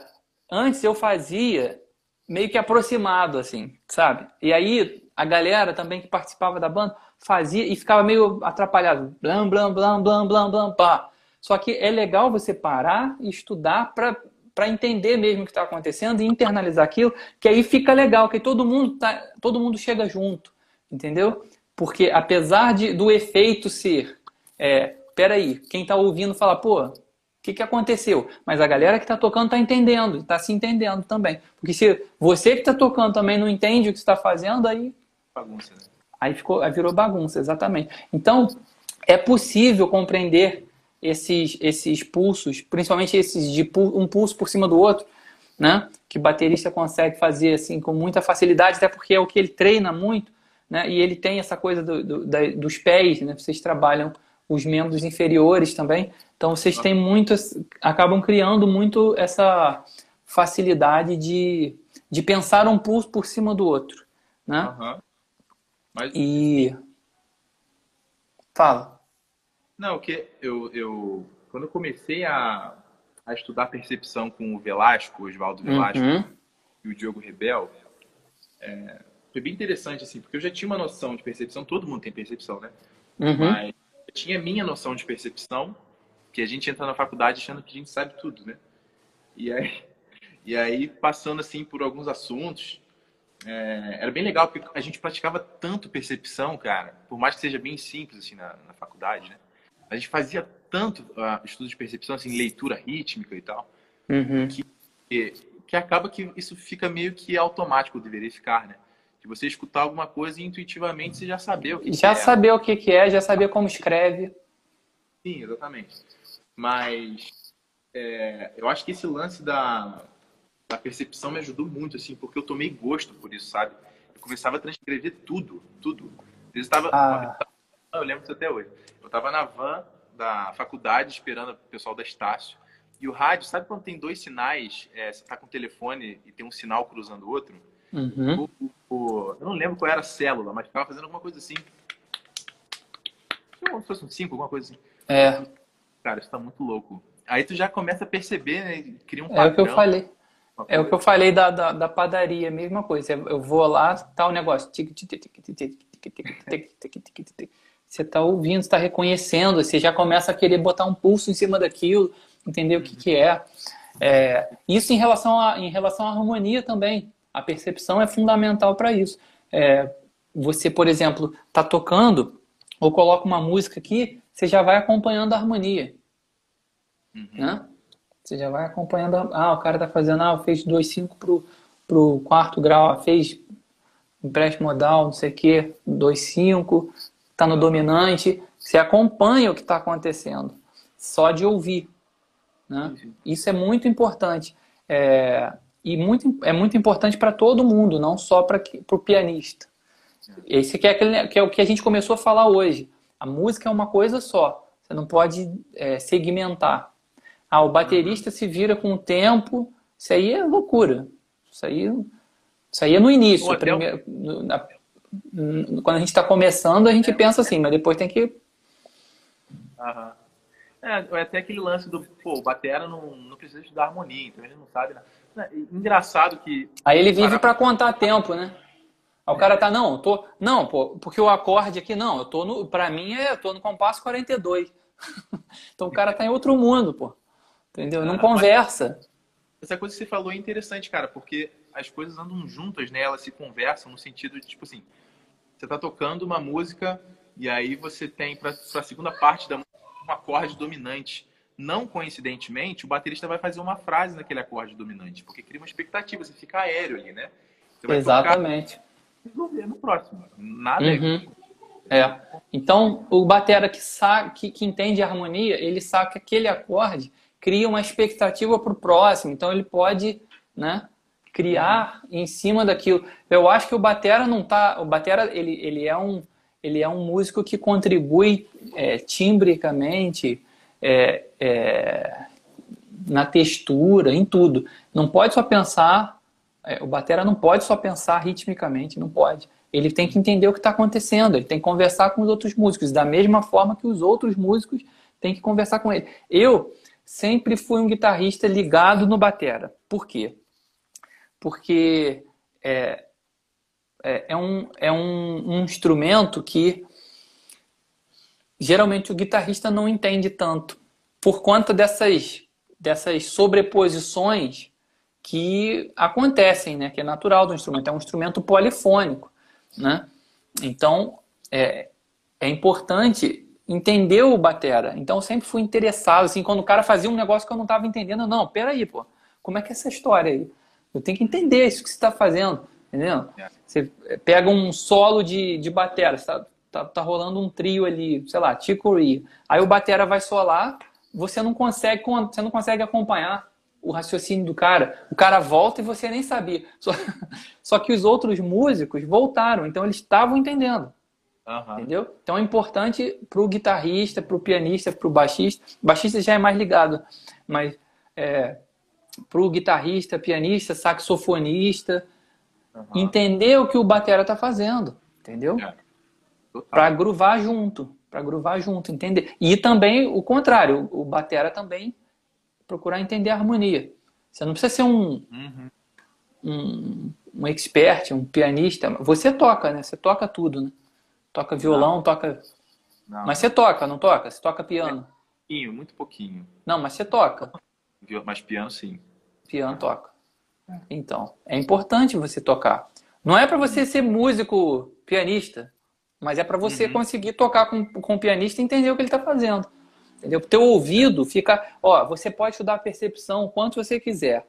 antes eu fazia meio que aproximado, assim, sabe? E aí a galera também que participava da banda fazia e ficava meio atrapalhado. Blam, blam, blam, blam, blam, blam, pá. Só que é legal você parar e estudar para entender mesmo o que está acontecendo e internalizar aquilo, que aí fica legal, que todo mundo, tá, todo mundo chega junto, entendeu? Porque apesar de, do efeito ser, é, peraí, quem está ouvindo fala, pô, o que, que aconteceu? Mas a galera que está tocando está entendendo, está se entendendo também. Porque se você que está tocando também não entende o que está fazendo, aí. Bagunça, né? Aí, ficou, aí virou bagunça, exatamente. Então, é possível compreender esses, esses pulsos, principalmente esses de um pulso por cima do outro, né? Que o baterista consegue fazer assim com muita facilidade, até porque é o que ele treina muito, né? E ele tem essa coisa do, do, da, dos pés, né? Vocês trabalham os membros inferiores também. Então vocês têm muitas, acabam criando muito essa facilidade de, de pensar um pulso por cima do outro, né? Uhum. Mas... E fala. Não, que eu, eu quando eu comecei a, a estudar percepção com o Velasco, Oswaldo Velasco Uhum. e o Diogo Rebel, é, foi bem interessante assim, porque eu já tinha uma noção de percepção. Todo mundo tem percepção, né? Uhum. Mas eu tinha minha noção de percepção, que a gente entra na faculdade achando que a gente sabe tudo, né? E aí, [LAUGHS] e aí passando assim por alguns assuntos, é, era bem legal porque a gente praticava tanto percepção, cara, por mais que seja bem simples assim na, na faculdade, né? A gente fazia tanto uh, estudo de percepção, assim, leitura rítmica e tal, Uhum. que, que acaba que isso fica meio que automático, deveria ficar, né? De você escutar alguma coisa e intuitivamente você já saber o que Já que é. saber o que, que é, já saber como escreve. Sim, exatamente. Mas é, eu acho que esse lance da, da percepção me ajudou muito, assim, porque eu tomei gosto por isso, sabe? Eu começava a transcrever tudo, tudo. Eu estava, Ah. eu lembro disso até hoje. Eu estava na van da faculdade esperando o pessoal da Estácio. E o rádio, sabe quando tem dois sinais? é, você está com o telefone e tem um sinal cruzando o outro? Uhum. O, o, eu não lembro qual era a célula, mas ficava fazendo alguma coisa assim. Como se fosse um 5, alguma coisa assim. É. Cara, isso tá muito louco. Aí tu já começa a perceber, né? Cria um padrão. É o que eu falei. É o que eu falei da, da, da, padaria, mesma coisa. Eu vou lá, tá o negócio. Você tá ouvindo, está reconhecendo, você já começa a querer botar um pulso em cima daquilo, entender o que, que é. é. Isso em relação, a, em relação à harmonia também. A percepção é fundamental para isso. É, você, por exemplo, tá tocando ou coloca uma música aqui, você já vai acompanhando a harmonia Uhum. né? Você já vai acompanhando. a- Ah, o cara tá fazendo, ah, fez 2,5 pro, pro quarto grau, ah, fez empréstimo modal, não sei o quê, 2,5, tá no dominante. Você acompanha o que está acontecendo, só de ouvir. Né? Isso é muito importante. É, e muito, é muito importante para todo mundo, não só para o pianista. Esse que é, aquele, que é o que a gente começou a falar hoje. A música é uma coisa só. Você não pode é, segmentar. Ah, o baterista se vira com o tempo. Isso aí é loucura. Isso aí, isso aí é no início. Na- quando a gente está começando, a gente pensa assim, mas depois tem que. Aham. É, ou até aquele lance do, pô, o batera não, não precisa estudar harmonia, então ele não sabe. Né? É, Engraçado que. Aí ele vive para contar tempo, né? Aí o cara tá, não, eu tô. Não, pô, porque o acorde aqui, não, eu tô no. Pra mim, é, eu tô no compasso 42. [LAUGHS] então o cara tá em outro mundo, pô. Entendeu? Não Ah, conversa. Essa coisa que você falou é interessante, cara, porque as coisas andam juntas, né? Elas se conversam no sentido de, tipo assim, você tá tocando uma música e aí você tem para a segunda parte da música um acorde dominante. Não coincidentemente, o baterista vai fazer uma frase naquele acorde dominante, porque cria uma expectativa, você fica aéreo ali, né? Você vai Exatamente. tocar no próximo. Nada Uhum. É. Então, o batera que, sa que, que entende a harmonia, ele sabe que aquele acorde cria uma expectativa para o próximo. Então, ele pode né, criar em cima daquilo. Eu acho que o batera não tá. O batera ele, ele, é, um, ele é um músico que contribui é, timbricamente, é, é, na textura, em tudo. Não pode só pensar, é, o batera não pode só pensar ritmicamente, não pode. Ele tem que entender o que está acontecendo, ele tem que conversar com os outros músicos, da mesma forma que os outros músicos têm que conversar com ele. Eu sempre fui um guitarrista ligado no batera. Por quê? Porque é, é, é um, é um, um instrumento que geralmente o guitarrista não entende tanto por conta dessas, dessas sobreposições que acontecem, né? que é natural do instrumento, é um instrumento polifônico. Né? Então, é, é importante entender o batera. Então, eu sempre fui interessado, assim, quando o cara fazia um negócio que eu não estava entendendo, não, peraí, pô, como é que é essa história aí? Eu tenho que entender isso que você está fazendo, entendeu? É. Você pega um solo de, de batera, você tá, tá, tá rolando um trio ali, sei lá, Chicory. Aí o batera vai solar, você não consegue, você não consegue acompanhar o raciocínio do cara. O cara volta e você nem sabia. [LAUGHS] Só, só que os outros músicos voltaram, então eles estavam entendendo. Uhum. Entendeu? Então é importante para o guitarrista, para o pianista, para o baixista. O baixista já é mais ligado, mas é, para o guitarrista, pianista, saxofonista, uhum. entender o que o batera está fazendo. Entendeu? É. Para gruvar junto, para gruvar junto, entender. E também o contrário, o batera também procurar entender a harmonia. Você não precisa ser um, uhum. um, um expert, um pianista. Você toca, né? Você toca tudo, né? Toca violão, não. toca. Não. Mas você toca, não toca? Você toca piano? Pouquinho, muito pouquinho. Não, mas você toca. Mas piano sim. Piano toca. Então, é importante você tocar. Não é para você ser músico pianista. Mas é para você uhum. conseguir tocar com, com o pianista e entender o que ele está fazendo. Entendeu? O teu ouvido fica. Ó, você pode estudar a percepção o quanto você quiser.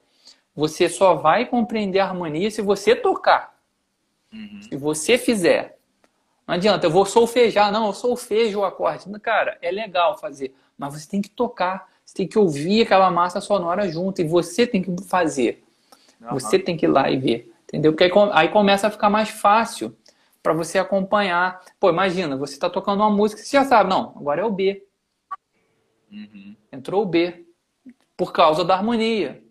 Você só vai compreender a harmonia se você tocar. Uhum. Se você fizer. Não adianta, eu vou solfejar. Não, eu solfejo o acorde. Cara, é legal fazer. Mas você tem que tocar. Você tem que ouvir aquela massa sonora junto. E você tem que fazer. Uhum. Você tem que ir lá e ver. Entendeu? Porque aí, aí começa a ficar mais fácil para você acompanhar. Pô, imagina, você está tocando uma música, você já sabe, não, agora é o B. Uhum. Entrou o B. Por causa da harmonia,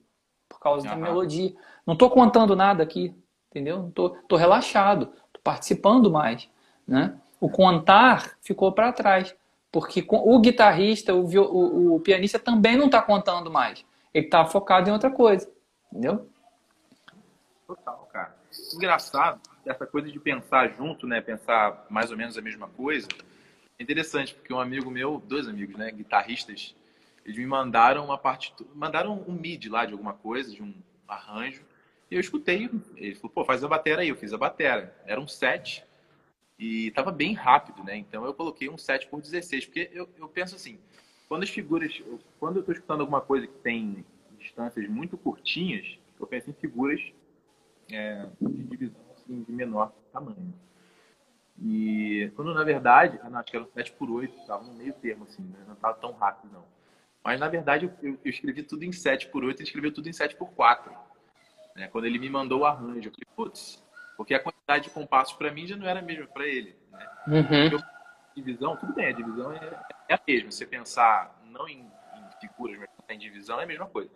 por causa uhum. da melodia. Não estou contando nada aqui, entendeu? Estou tô, tô relaxado, estou participando mais. Né? O contar ficou para trás, porque o guitarrista, o, o, o pianista também não está contando mais. Ele está focado em outra coisa, entendeu? Total, cara. Engraçado essa coisa de pensar junto, né? Pensar mais ou menos a mesma coisa. É interessante, porque um amigo meu, dois amigos, né? Guitarristas, eles me mandaram uma parte, mandaram um mid lá de alguma coisa, de um arranjo. E eu escutei, ele falou, pô, faz a batera aí. Eu fiz a batera. Era um set e tava bem rápido, né? Então eu coloquei um set por 16, porque eu, eu penso assim, quando as figuras, quando eu tô escutando alguma coisa que tem distâncias muito curtinhas, eu penso em figuras é, de divisão assim, de menor tamanho. E quando na verdade, não, acho que era um 7 por 8 estava no meio termo, assim, né? não estava tão rápido não. Mas na verdade eu, eu, escrevi tudo em 7 por 8 e escreveu tudo em 7 por 4 né? Quando ele me mandou o arranjo, eu falei, putz, porque a quantidade de compassos para mim já não era a mesma para ele. Né? Uhum. Eu, divisão, tudo bem, a divisão é, é, a mesma. Você pensar não em, em figuras, mas em divisão é a mesma coisa.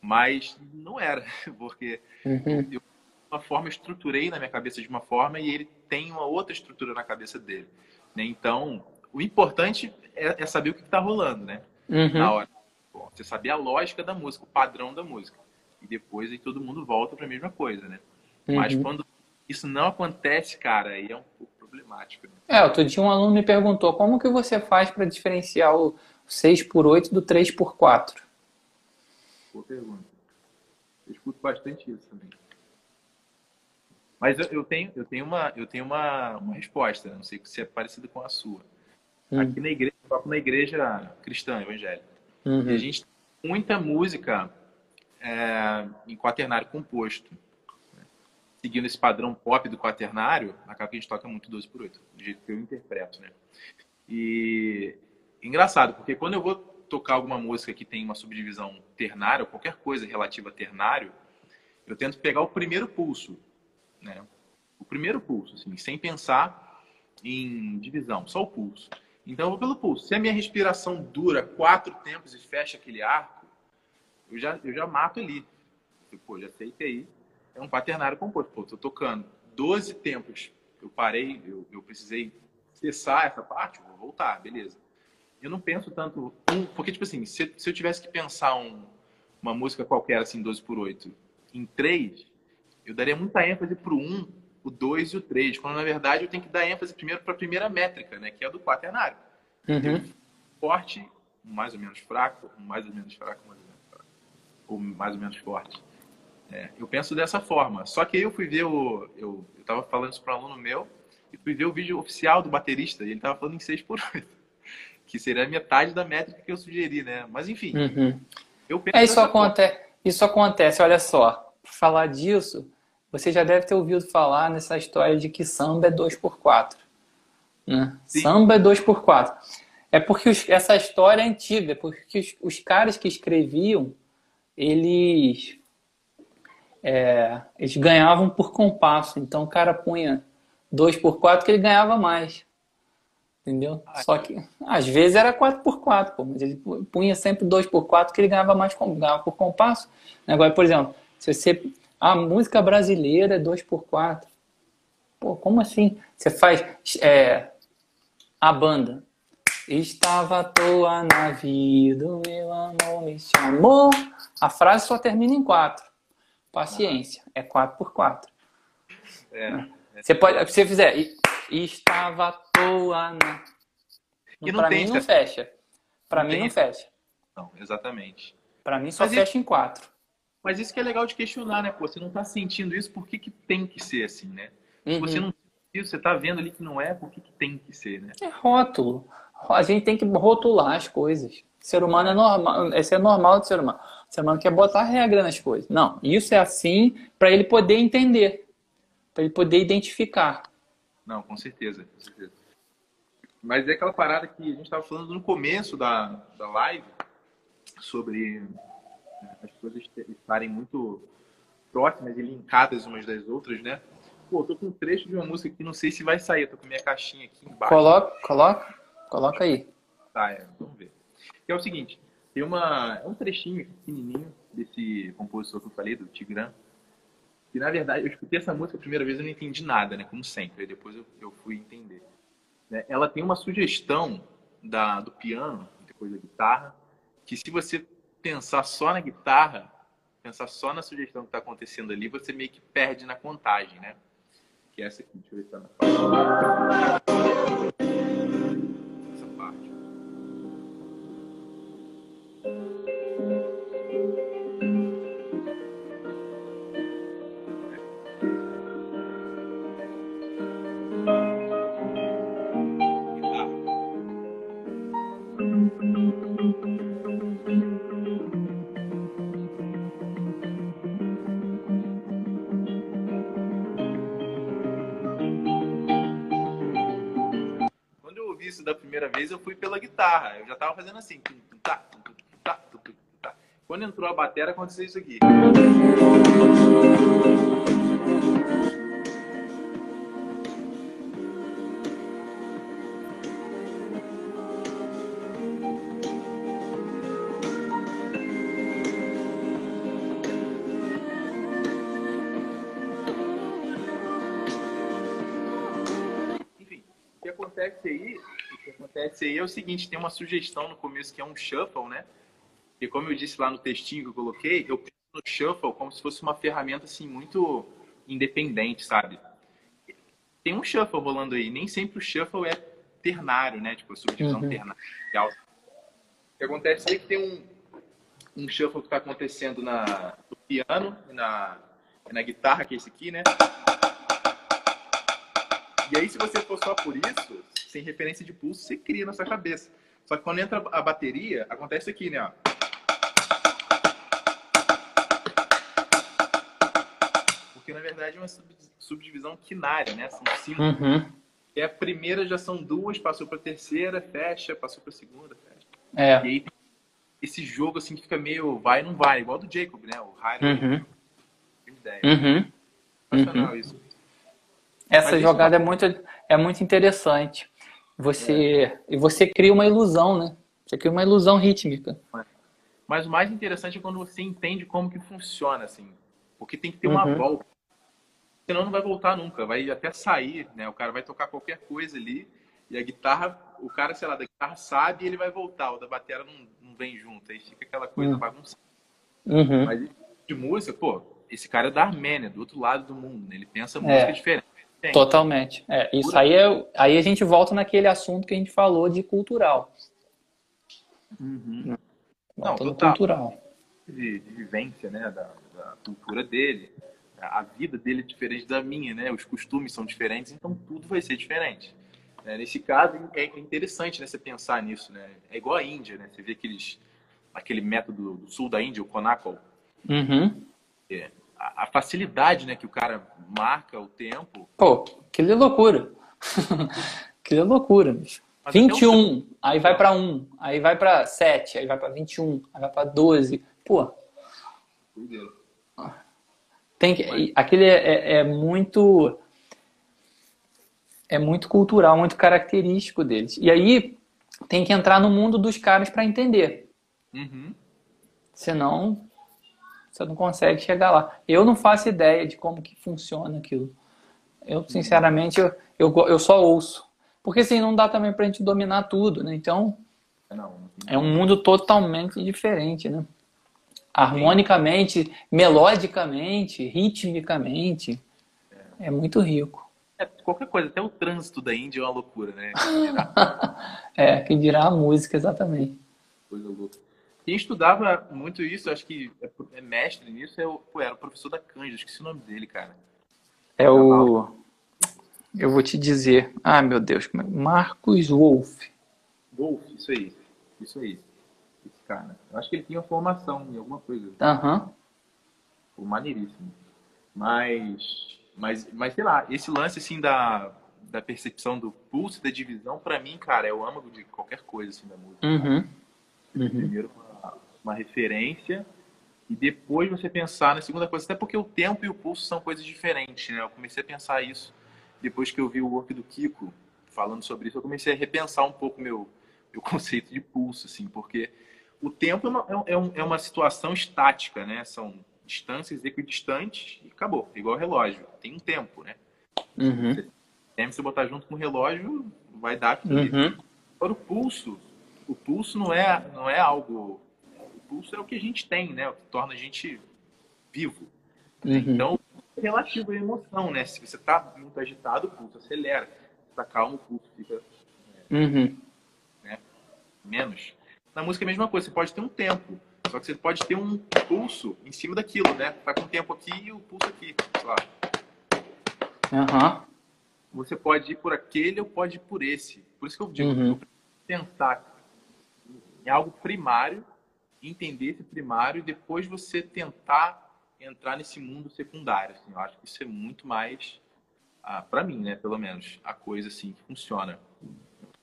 Mas não era, [LAUGHS] porque uhum. eu uma forma, estruturei na minha cabeça de uma forma e ele tem uma outra estrutura na cabeça dele. Né? Então, o importante é, é saber o que está rolando, né? Uhum. Na hora. Bom, você saber a lógica da música, o padrão da música. E depois aí todo mundo volta para a mesma coisa, né? Uhum. Mas quando isso não acontece, cara, aí é um pouco problemático. Né? É, outro dia um aluno me perguntou como que você faz para diferenciar o 6 por 8 do 3 por 4 Boa pergunta. Eu escuto bastante isso também. Mas eu, eu, tenho, eu tenho, uma, eu tenho uma, uma resposta, né? não sei se é parecida com a sua. Hum. Aqui na igreja, eu toco na igreja cristã, evangélica. Uhum. A gente tem muita música é, em quaternário composto. Né? Seguindo esse padrão pop do quaternário, acaba que a gente toca muito 12 por 8, do jeito que eu interpreto, né? E engraçado, porque quando eu vou tocar alguma música que tem uma subdivisão ternária, ou qualquer coisa relativa a ternário, eu tento pegar o primeiro pulso né? O primeiro pulso, assim, sem pensar em divisão, só o pulso. Então eu vou pelo pulso. Se a minha respiração dura quatro tempos e fecha aquele arco, eu já, eu já mato ali. Pô, já sei que aí é um quaternário composto. Pô, tô tocando 12 tempos. Eu parei, eu, eu precisei cessar essa parte, vou voltar, beleza. Eu não penso tanto. Porque, tipo assim, se, se eu tivesse que pensar um, uma música qualquer, assim, 12 por 8, em 3, eu daria muita ênfase pro 1, o 2 e o 3. Quando, na verdade, eu tenho que dar ênfase primeiro para a primeira métrica, né? Que é a do quaternário. Uhum. Forte, mais ou menos fraco, mais ou menos fraco, mais ou menos fraco. Ou mais ou menos forte. É, eu penso dessa forma. Só que eu fui ver o. Eu, estava falando isso para um aluno meu e fui ver o vídeo oficial do baterista e ele estava falando em 6 por 8 [LAUGHS] que seria metade da métrica que eu sugeri, né? Mas enfim. Uhum. Eu penso é, isso, acontece, isso acontece, olha só. Falar disso, você já deve ter ouvido falar nessa história de que samba é 2x4. Né? Samba é 2x4. É porque os, essa história é antiga, porque os, os caras que escreviam, eles é, eles ganhavam por compasso. Então o cara punha 2 por 4 que ele ganhava mais. Entendeu? Ah, Só que às vezes era 4 por 4 pô, mas ele punha sempre 2 por 4 que ele ganhava mais ganhava por compasso. Agora, por exemplo, se você. A música brasileira é 2 por 4 Pô, como assim? Você faz é, a banda. Estava à toa na vida, meu amor me chamou. A frase só termina em 4. Paciência. É 4 por 4 é, Você pode, se você fizer, estava à toa na. E não pra mim não fecha. Pra não mim não fecha. Não, exatamente. Pra mim só Mas fecha isso... em 4. Mas isso que é legal de questionar, né? Pô, você não tá sentindo isso, por que, que tem que ser assim, né? Uhum. Se você não você tá vendo ali que não é, por que, que tem que ser, né? É rótulo. A gente tem que rotular as coisas. O ser humano é normal, esse é normal do ser humano. O ser humano quer botar regra nas coisas. Não, isso é assim para ele poder entender, para ele poder identificar. Não, com certeza, com certeza. Mas é aquela parada que a gente estava falando no começo da, da live sobre as coisas estarem muito próximas e linkadas umas das outras, né? Pô, tô com um trecho de uma música que não sei se vai sair, eu tô com minha caixinha aqui embaixo. Coloca, coloca, coloca aí. Tá, é, vamos ver. Que é o seguinte, tem uma, é um trechinho pequenininho desse compositor que eu falei, do Tigran, e na verdade, eu escutei essa música a primeira vez e não entendi nada, né? Como sempre. Aí depois eu, eu fui entender. Né? Ela tem uma sugestão da, do piano, depois da guitarra, que se você pensar só na guitarra, pensar só na sugestão que está acontecendo ali, você meio que perde na contagem, né? Que é essa aqui. Deixa eu ver se tá na Essa parte. Guitarra. Eu já tava fazendo assim. Quando entrou a bateria, aconteceu isso aqui. O que acontece aí é o seguinte, tem uma sugestão no começo que é um shuffle, né? E como eu disse lá no textinho que eu coloquei, eu penso no shuffle como se fosse uma ferramenta assim muito independente, sabe? Tem um shuffle rolando aí, nem sempre o shuffle é ternário, né? Tipo, a subdivisão uhum. ternária. O que acontece aí é que tem um, um shuffle que está acontecendo na, no piano na, na guitarra, que é esse aqui, né? E aí, se você for só por isso, sem referência de pulso, você cria na sua cabeça. Só que quando entra a bateria, acontece aqui, né? Porque na verdade é uma subdivisão quinária, né? São cinco. Uhum. E a primeira já são duas, passou para a terceira, fecha, passou para a segunda, fecha. É. E aí esse jogo assim que fica meio vai e não vai, igual do Jacob, né? O High uhum. ideia. Uhum. Sensacional uhum. isso. Essa Mas jogada isso... é muito, é muito interessante. Você, é. E você cria uma ilusão, né? Você cria uma ilusão rítmica. Mas o mais interessante é quando você entende como que funciona, assim. Porque tem que ter uma uhum. volta. Senão não vai voltar nunca. Vai até sair, né? O cara vai tocar qualquer coisa ali. E a guitarra, o cara, sei lá, da guitarra sabe e ele vai voltar. O da bateria não, não vem junto. Aí fica aquela coisa uhum. bagunçada. Uhum. Mas de música, pô, esse cara é da Armênia, do outro lado do mundo. Né? Ele pensa é. música Totalmente. É, isso aí, é, aí a gente volta naquele assunto que a gente falou de cultural. Uhum. Não, total. cultural. De, de, vivência, né, da, da, cultura dele. A vida dele é diferente da minha, né? Os costumes são diferentes, então tudo vai ser diferente. É, nesse caso, é interessante né, você pensar nisso, né? É igual a Índia, né? Você vê aqueles, aquele método do sul da Índia, o Konakol. Uhum. É, a, a, facilidade, né, que o cara marca o tempo. Pô, aquilo é loucura. [LAUGHS] aquilo é loucura, bicho. Mas 21, um... aí vai para 1, aí vai para 7, aí vai para 21, aí vai para 12. Pô. Tem que, aquele é, é, é, muito é muito cultural, muito característico deles. E aí tem que entrar no mundo dos caras para entender. Uhum. Senão você não consegue chegar lá. Eu não faço ideia de como que funciona aquilo. Eu, sinceramente, eu, eu, eu só ouço. Porque assim, não dá também pra gente dominar tudo, né? Então, é um mundo totalmente diferente, né? Harmonicamente, melodicamente, ritmicamente, é muito rico. É, qualquer coisa, até o trânsito da Índia é uma loucura, né? [LAUGHS] é, que dirá a música, exatamente. Coisa louca. Quem estudava muito isso, acho que é, é mestre nisso, é o, era o professor da Cândida, esqueci o nome dele, cara. É o. Eu vou te dizer. Ah, meu Deus, como é? Marcos Wolff. Wolff, isso aí. Isso aí. Esse cara. Eu acho que ele tinha formação em alguma coisa. Aham. Uhum. Maneiríssimo. Mas, mas, mas, sei lá, esse lance assim da, da percepção do pulso da divisão, para mim, cara, é o âmago de qualquer coisa assim da música. Uhum. Uhum. Primeiro uma, referência e depois você pensar na segunda coisa, até porque o tempo e o pulso são coisas diferentes, né? Eu comecei a pensar isso depois que eu vi o work do Kiko falando sobre isso, eu comecei a repensar um pouco meu meu [LAUGHS] conceito de pulso, assim, porque o tempo é uma, é, é, é uma situação estática, né? São distâncias equidistantes e acabou, igual relógio, tem um tempo, né? Uhum. Se você botar junto com o relógio, vai dar aquilo. Uhum. Agora o pulso, o pulso não é, não é algo pulso é o que a gente tem, né? O que torna a gente vivo. Uhum. Então, é relativo à emoção, né? Se você está muito agitado, o pulso acelera. Se está calmo, o pulso fica é, uhum. né? menos. Na música é a mesma coisa, você pode ter um tempo, só que você pode ter um pulso em cima daquilo, né? Tá com o tempo aqui e o pulso aqui, sei lá. Uhum. Você pode ir por aquele ou pode ir por esse. Por isso que eu digo, uhum. pensar em algo primário entender esse primário e depois você tentar entrar nesse mundo secundário. Assim, eu acho que isso é muito mais, ah, para mim, né, pelo menos, a coisa assim que funciona.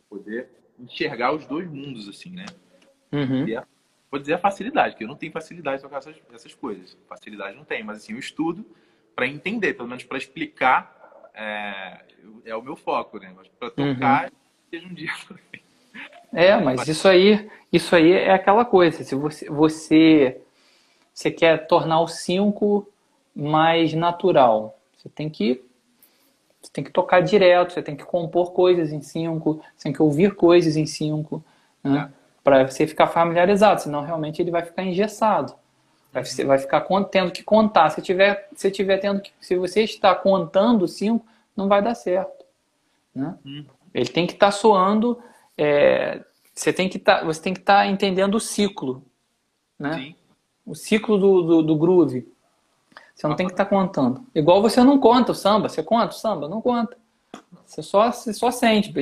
Poder enxergar os dois mundos, assim, né? Uhum. A, vou dizer a facilidade, porque eu não tenho facilidade de tocar essas, essas coisas. Facilidade não tem, mas assim, eu estudo para entender, pelo menos para explicar, é, é, o meu foco, né? Para tocar, uhum. seja um dia [LAUGHS] É, mas isso aí, isso aí é aquela coisa. Se você, você, você quer tornar o 5 mais natural, você tem que você tem que tocar direto, você tem que compor coisas em 5, você tem que ouvir coisas em 5, né? É. para você ficar familiarizado, senão realmente ele vai ficar engessado. Vai, você vai ficar tendo que contar. Se tiver, se tiver tendo que, se você está contando 5, não vai dar certo. Né? Hum. Ele tem que estar tá soando é, você tem que tá, você tem que estar tá entendendo o ciclo, né? Sim. O ciclo do, do, do groove. Você não ah, tem que estar tá contando. Igual você não conta o samba. Você conta o samba? Não conta. Você só, você só sente.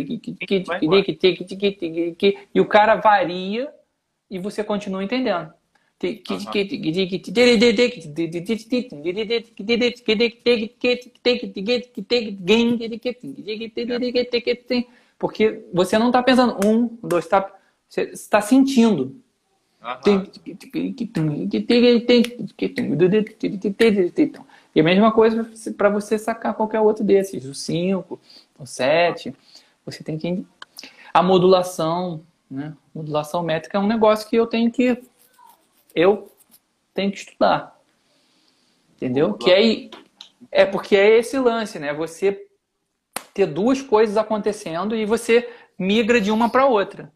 E o cara varia e você continua entendendo. Porque você não está pensando um, dois, tá, você está sentindo. E a mesma coisa para você sacar qualquer outro desses, o 5, o 7. Você tem que. A modulação, né? Modulação métrica é um negócio que eu tenho que eu tenho que estudar. Entendeu? Que aí é porque é esse lance, né? Você ter duas coisas acontecendo e você migra de uma para outra.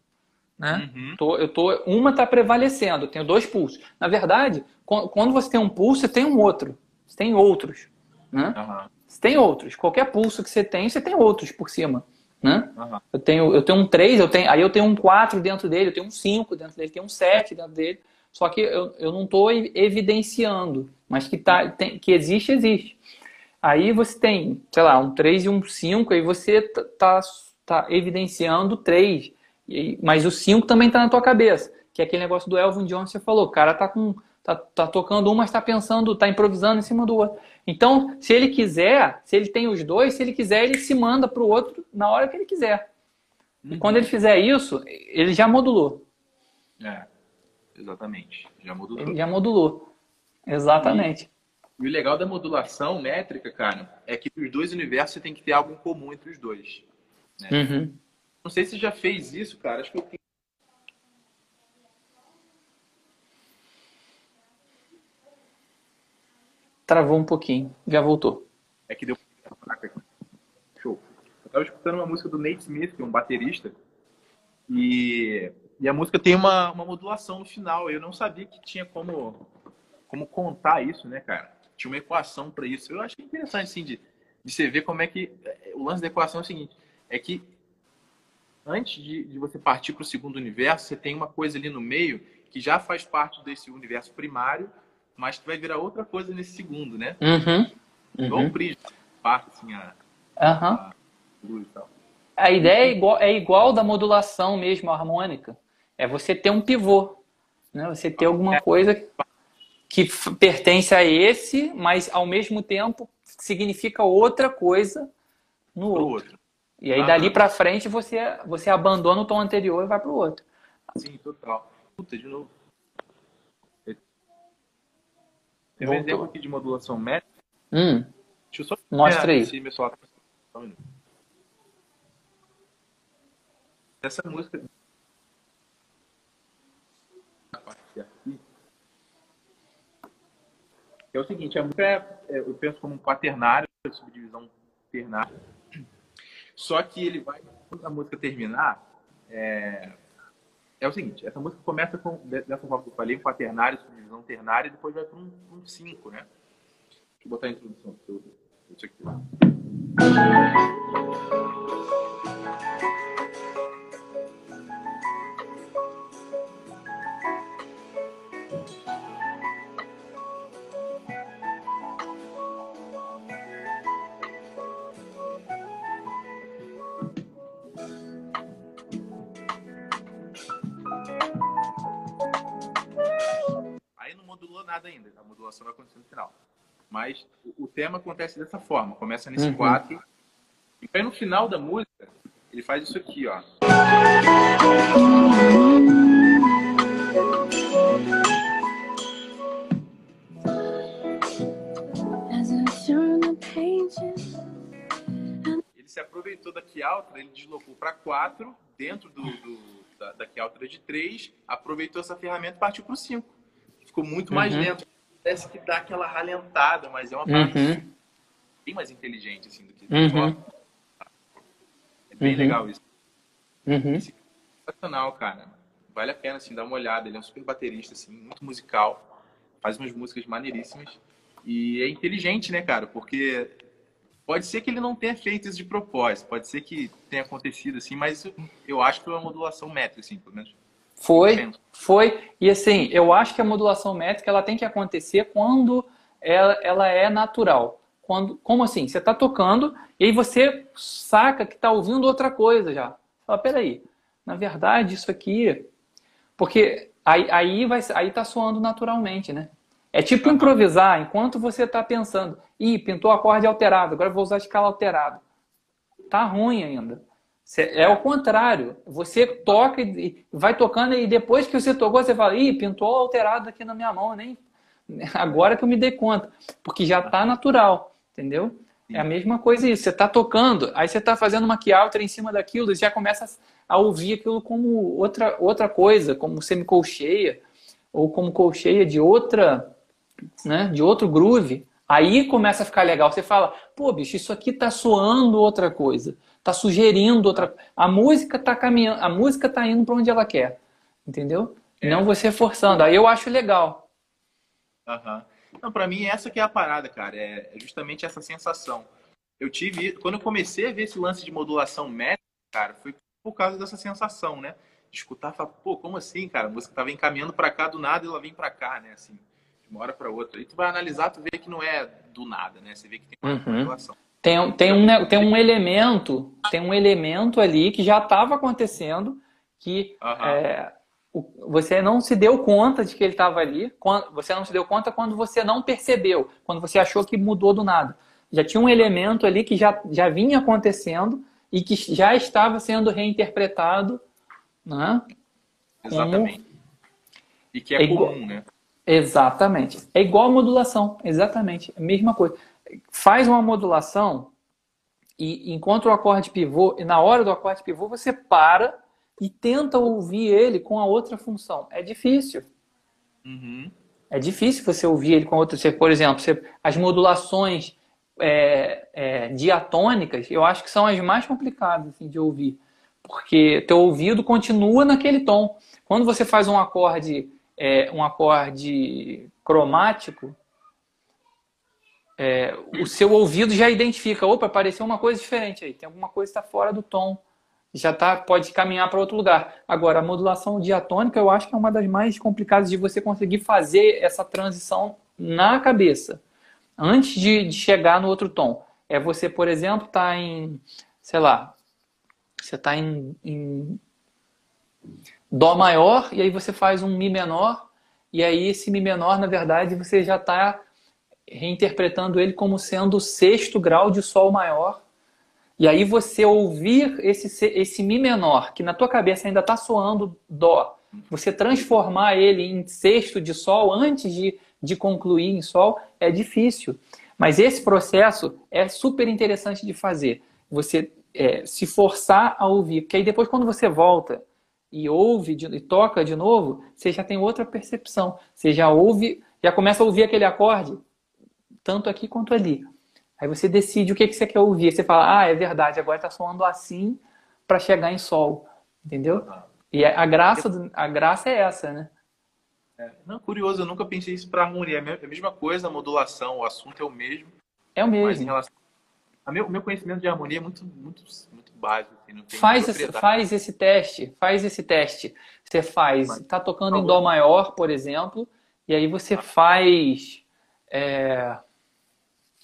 Né? Uhum. Tô, eu tô, uma está prevalecendo, eu tenho dois pulsos. Na verdade, quando você tem um pulso, você tem um outro. Você tem outros. Né? Uhum. Você tem outros. Qualquer pulso que você tem, você tem outros por cima. Né? Uhum. Eu, tenho, eu tenho um 3, eu tenho, aí eu tenho um 4 dentro dele, eu tenho um 5 dentro dele, tem um 7 dentro dele. Só que eu, eu não estou evidenciando, mas que, tá, tem, que existe, existe. Aí você tem, sei lá, um 3 e um 5, aí você está tá evidenciando 3. Mas o 5 também está na tua cabeça. Que é aquele negócio do Elvin Jones que você falou. O cara tá com. Tá, tá tocando um, mas está pensando, está improvisando em cima do outro. Então, se ele quiser, se ele tem os dois, se ele quiser, ele se manda para o outro na hora que ele quiser. Uhum. E quando ele fizer isso, ele já modulou. É, exatamente. Já modulou. Ele já modulou. Exatamente. E, e o legal da modulação métrica, cara, é que nos dois universos você tem que ter algo em comum entre os dois. Né? Uhum. Não sei se você já fez isso, cara. Acho que eu Travou um pouquinho. Já voltou. É que deu Show. Eu tava escutando uma música do Nate Smith, que é um baterista. E, e a música tem uma, uma modulação no final. Eu não sabia que tinha como, como contar isso, né, cara? Tinha uma equação para isso. Eu achei interessante, assim, de, de você ver como é que. O lance da equação é o seguinte: é que antes de, de você partir para o segundo universo, você tem uma coisa ali no meio que já faz parte desse universo primário mas que vai virar outra coisa nesse segundo, né? Uhum. Igual o prisma, parte assim, a, uhum. a luz e tal. A ideia é igual, é igual da modulação mesmo harmônica. É você ter um pivô. Né? Você ter alguma é. coisa que pertence a esse, mas ao mesmo tempo significa outra coisa no outro. outro. E aí, ah, dali para frente, você, você abandona o tom anterior e vai para o outro. Sim, total. Puta, de novo. Tem um exemplo aqui de modulação métrica. Hum. Deixa eu só Mostra aí. Meu celular... um Essa música. É o seguinte, a música é, eu penso como um quaternário, subdivisão ternária. Só que ele vai, quando a música terminar, é, é o seguinte, essa música começa com, dessa forma que eu falei, quaternário, subdivisão ternária, e depois vai para um 5, um né? Deixa eu botar a introdução. Isso aqui. Mas o, tema acontece dessa forma, começa nesse 4. Uhum. E aí no final da música, ele faz isso aqui, ó. Ele se aproveitou da key alta, ele deslocou para 4, dentro do, do, da, da key alta de 3, aproveitou essa ferramenta e partiu para o 5 ficou muito mais uhum. lento. Parece que dá aquela ralentada, mas é uma parte uhum. bem mais inteligente assim do que uhum. É bem uhum. legal isso. Uhum. Esse é sensacional, cara. Vale a pena assim dar uma olhada. Ele é um super baterista assim, muito musical, faz umas músicas maneiríssimas e é inteligente, né, cara? Porque pode ser que ele não tenha feito isso de propósito, pode ser que tenha acontecido assim, mas eu acho que foi uma modulação métrica, assim, pelo menos foi, foi. E assim, eu acho que a modulação métrica ela tem que acontecer quando ela, ela é natural. Quando, como assim? Você está tocando e aí você saca que está ouvindo outra coisa já. Fala, peraí, na verdade isso aqui... Porque aí, aí, vai, aí tá soando naturalmente, né? É tipo improvisar enquanto você está pensando. Ih, pintou acorde alterado, agora vou usar a escala alterada. Tá ruim ainda. É o contrário. Você toca e vai tocando e depois que você tocou, você fala, ih, pintou alterado aqui na minha mão, nem [LAUGHS] agora que eu me dei conta. Porque já está natural, entendeu? É a mesma coisa isso. Você está tocando, aí você está fazendo uma key em cima daquilo e já começa a ouvir aquilo como outra, outra coisa, como semicolcheia. ou como colcheia de outra, né, de outro groove, aí começa a ficar legal. Você fala, pô, bicho, isso aqui tá soando outra coisa, tá sugerindo outra, a música tá caminhando, a música tá indo para onde ela quer, entendeu? É. Não você forçando. Aí eu acho legal. Uhum. Não, para mim essa que é a parada, cara, é justamente essa sensação. Eu tive, quando eu comecei a ver esse lance de modulação métrica, cara, foi por causa dessa sensação, né? De escutar, falar, pô, como assim, cara? A música tava encaminhando para cá do nada e ela vem para cá, né? Assim, de uma hora para outra. E tu vai analisar, tu vê que não é do nada, né? Você vê que tem uma uhum. relação. Tem, tem, um, tem um elemento, tem um elemento ali que já estava acontecendo que uhum. é, você não se deu conta de que ele estava ali, você não se deu conta quando você não percebeu, quando você achou que mudou do nada. Já tinha um elemento ali que já, já vinha acontecendo e que já estava sendo reinterpretado. Né? Exatamente. Como... E que é, é comum, igual... né? Exatamente. É igual a modulação, exatamente. A mesma coisa. Faz uma modulação e encontra o acorde pivô, e na hora do acorde pivô você para e tenta ouvir ele com a outra função. É difícil. Uhum. É difícil você ouvir ele com outra. Você, por exemplo, você, as modulações é, é, diatônicas, eu acho que são as mais complicadas assim, de ouvir. Porque teu ouvido continua naquele tom. Quando você faz um acorde, é, um acorde cromático, é, o seu ouvido já identifica, opa, apareceu uma coisa diferente aí, tem alguma coisa que está fora do tom já tá, pode caminhar para outro lugar. Agora, a modulação diatônica eu acho que é uma das mais complicadas de você conseguir fazer essa transição na cabeça, antes de, de chegar no outro tom. É você, por exemplo, tá em, sei lá, você está em, em Dó maior e aí você faz um Mi menor e aí esse Mi menor, na verdade, você já está reinterpretando ele como sendo o sexto grau de Sol maior e aí você ouvir esse, esse Mi menor, que na tua cabeça ainda está soando Dó, você transformar ele em sexto de Sol antes de, de concluir em Sol, é difícil. Mas esse processo é super interessante de fazer. Você é, se forçar a ouvir. Porque aí depois quando você volta e ouve de, e toca de novo, você já tem outra percepção. Você já ouve, já começa a ouvir aquele acorde, tanto aqui quanto ali. Aí você decide o que, que você quer ouvir. Você fala, ah, é verdade, agora está soando assim para chegar em sol. Entendeu? E é, a graça, a graça é essa, né? É, não, curioso, eu nunca pensei isso para harmonia. É a mesma coisa, a modulação, o assunto é o mesmo. É o mesmo. Relação... a meu, o meu conhecimento de harmonia é muito, muito, muito básico. Assim, faz, esse, faz esse teste, faz esse teste. Você faz, está tocando em Dó maior, por exemplo, e aí você faz. É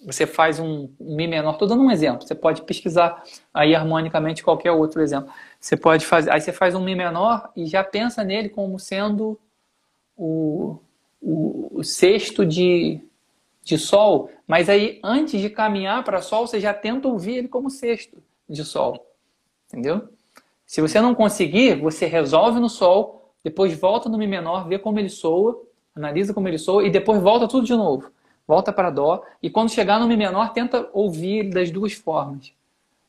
você faz um, Mi menor, estou dando um exemplo, você pode pesquisar aí harmonicamente qualquer outro exemplo. Você pode fazer, aí você faz um Mi menor e já pensa nele como sendo o, o, o sexto de, de Sol, mas aí antes de caminhar para Sol, você já tenta ouvir ele como sexto de Sol, entendeu? Se você não conseguir, você resolve no Sol, depois volta no Mi menor, vê como ele soa, analisa como ele soa e depois volta tudo de novo volta para Dó, e quando chegar no Mi menor, tenta ouvir das duas formas.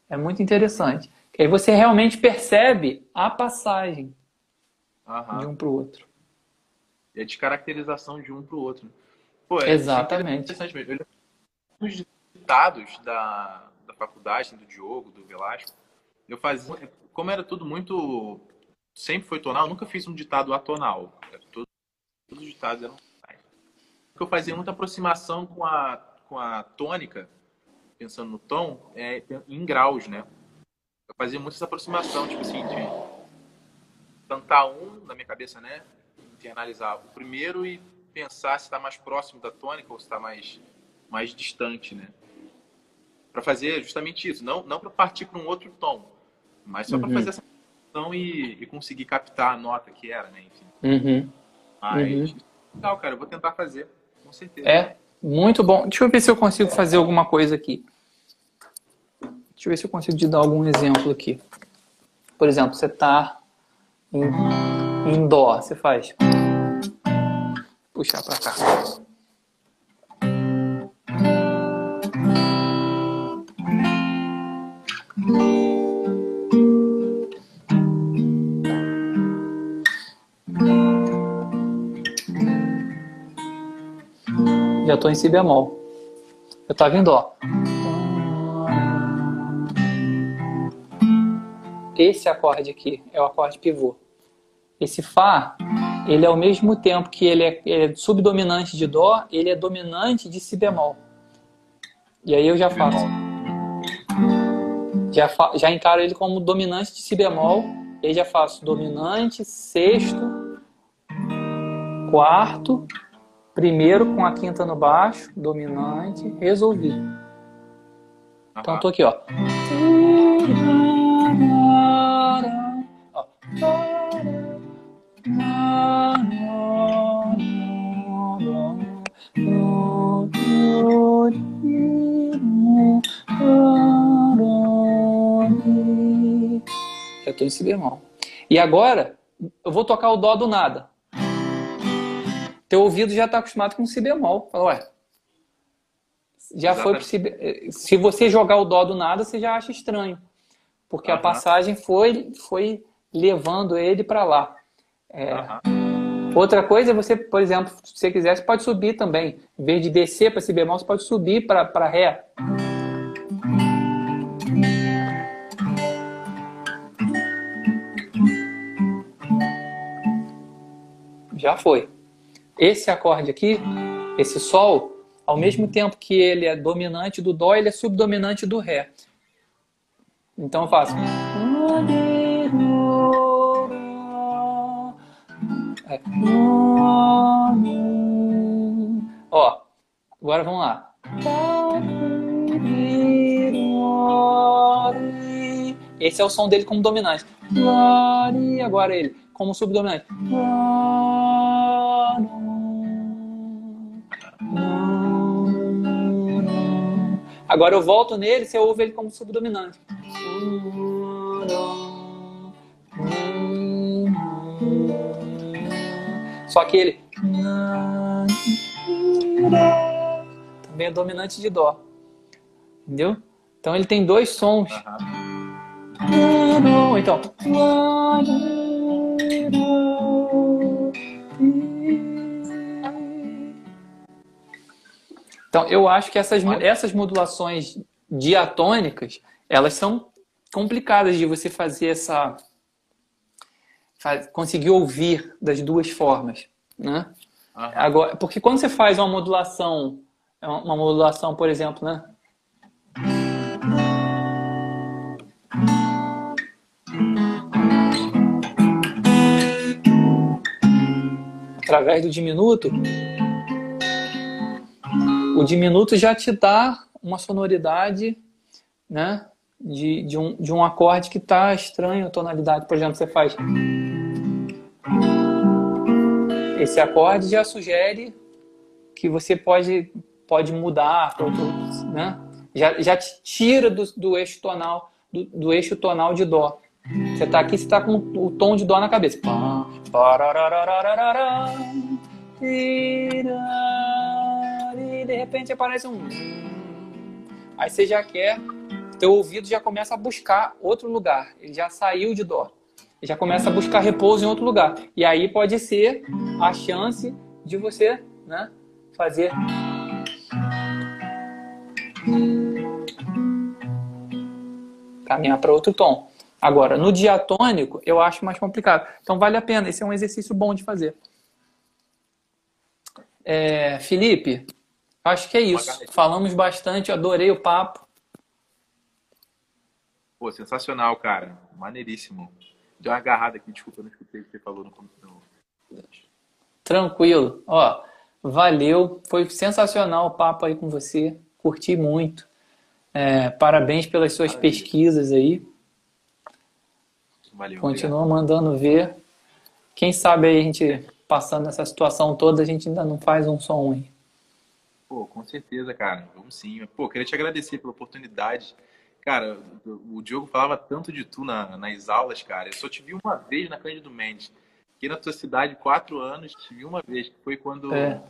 É muito interessante. Que aí você realmente percebe a passagem de um para o outro. E a descaracterização de um para o outro. Pô, é Exatamente. Interessante. Os ditados da, da faculdade, do Diogo, do Velasco, eu fazia, como era tudo muito, sempre foi tonal, eu nunca fiz um ditado atonal. Todos, todos os ditados eram porque eu fazia muita aproximação com a, com a tônica, pensando no tom, é, em graus, né? Eu fazia muito essa aproximação, tipo assim, de cantar um na minha cabeça, né? Internalizar o primeiro e pensar se está mais próximo da tônica ou se está mais, mais distante, né? Para fazer justamente isso, não, não para partir para um outro tom, mas só uhum. para fazer essa aproximação e, e, conseguir captar a nota que era, né? Enfim. Uhum. Mas, uhum. legal, cara, eu vou tentar fazer certeza. É, muito bom. Deixa eu ver se eu consigo fazer alguma coisa aqui. Deixa eu ver se eu consigo te dar algum exemplo aqui. Por exemplo, você está em, em Dó, você faz. Puxar para cá. Já estou em si bemol. Eu estava em dó. Esse acorde aqui é o acorde pivô. Esse Fá, ele é ao mesmo tempo que ele é, ele é subdominante de Dó, ele é dominante de Si bemol. E aí eu já faço. Já, fa já encaro ele como dominante de Si bemol, e aí já faço dominante, sexto, quarto, primeiro com a quinta no baixo, dominante, resolvi. Então tô aqui, ó. Eu tô em si bemol. E agora, eu vou tocar o dó do nada. Teu ouvido já está acostumado com si bemol. Fala, ué, já Exatamente. foi pro si... Se você jogar o dó do nada, você já acha estranho. Porque uhum. a passagem foi, foi levando ele para lá. É... Uhum. Outra coisa é você, por exemplo, se você quiser, você pode subir também. Em vez de descer para si bemol, você pode subir para ré. Já foi. Esse acorde aqui, esse Sol, ao mesmo tempo que ele é dominante do Dó, ele é subdominante do Ré. Então eu faço. É. Ó, agora vamos lá. Esse é o som dele como dominante. Agora ele como subdominante. Agora eu volto nele, você ouve ele como subdominante. Só que ele também é dominante de dó. Entendeu? Então ele tem dois sons. Então. Então, eu acho que essas, essas modulações diatônicas, elas são complicadas de você fazer essa... conseguir ouvir das duas formas, né? Agora, porque quando você faz uma modulação, uma modulação, por exemplo, né? Através do diminuto, o diminuto já te dá uma sonoridade, né? De, de, um, de um acorde que está estranho a tonalidade. Por exemplo, você faz. Esse acorde já sugere que você pode, pode mudar né? Já, já te tira do, do eixo tonal, do, do eixo tonal de dó. Você está aqui, você está com o tom de dó na cabeça. De repente aparece um. Aí você já quer, teu ouvido já começa a buscar outro lugar. Ele já saiu de dó. Ele já começa a buscar repouso em outro lugar. E aí pode ser a chance de você né, fazer. Caminhar para outro tom. Agora, no diatônico, eu acho mais complicado. Então, vale a pena. Esse é um exercício bom de fazer. É, Felipe, acho que é isso. Falamos bastante, adorei o papo. Pô, sensacional, cara. Maneiríssimo. Deu uma agarrada aqui, desculpa, não escutei o que você falou no começo. Tranquilo. Ó, valeu. Foi sensacional o papo aí com você. Curti muito. É, parabéns pelas suas Maravilha. pesquisas aí. Valeu. Continua obrigado. mandando ver. Quem sabe aí a gente passando essa situação toda, a gente ainda não faz um som aí. Pô, com certeza, cara. Vamos sim. Pô, queria te agradecer pela oportunidade. Cara, o Diogo falava tanto de tu na, nas aulas, cara. Eu só te vi uma vez na Cândido Mendes. Aqui na tua cidade, quatro anos, te vi uma vez, que foi quando é.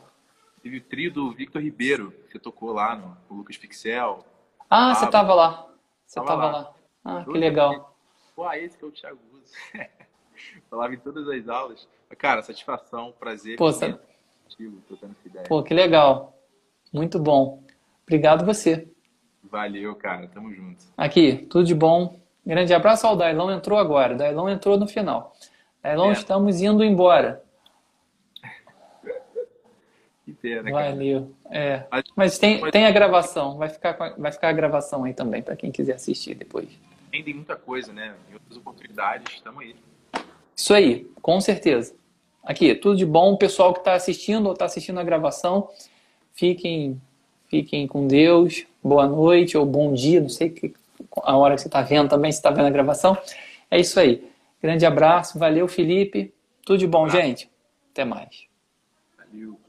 teve o trio do Victor Ribeiro, que tocou lá no, no Lucas Pixel. Ah, você tava lá. Você tava, lá. lá. Ah, que legal. Pô, esse que é o Thiago Uso. [LAUGHS] Falava em todas as aulas. Cara, satisfação, prazer. Pô, ideia. Pô, que legal. Muito bom. Obrigado você. Valeu, cara. Tamo junto. Aqui, tudo de bom. Grande abraço. Ó, o Dailon entrou agora. Dailon entrou no final. Dailon, é. estamos indo embora. [LAUGHS] Que pena, Valeu. É. Mas, tem, tem a gravação. Vai ficar, vai ficar a gravação aí também, para quem quiser assistir depois. Tem muita coisa, né? Em outras oportunidades, estamos aí. Isso aí, com certeza. Aqui, tudo de bom. O pessoal que está assistindo ou está assistindo a gravação, fiquem, fiquem com Deus. Boa noite ou bom dia, não sei que, a hora que você está vendo também, se está vendo a gravação. É isso aí. Grande abraço. Valeu, Felipe. Tudo de bom, gente. Até mais. Valeu.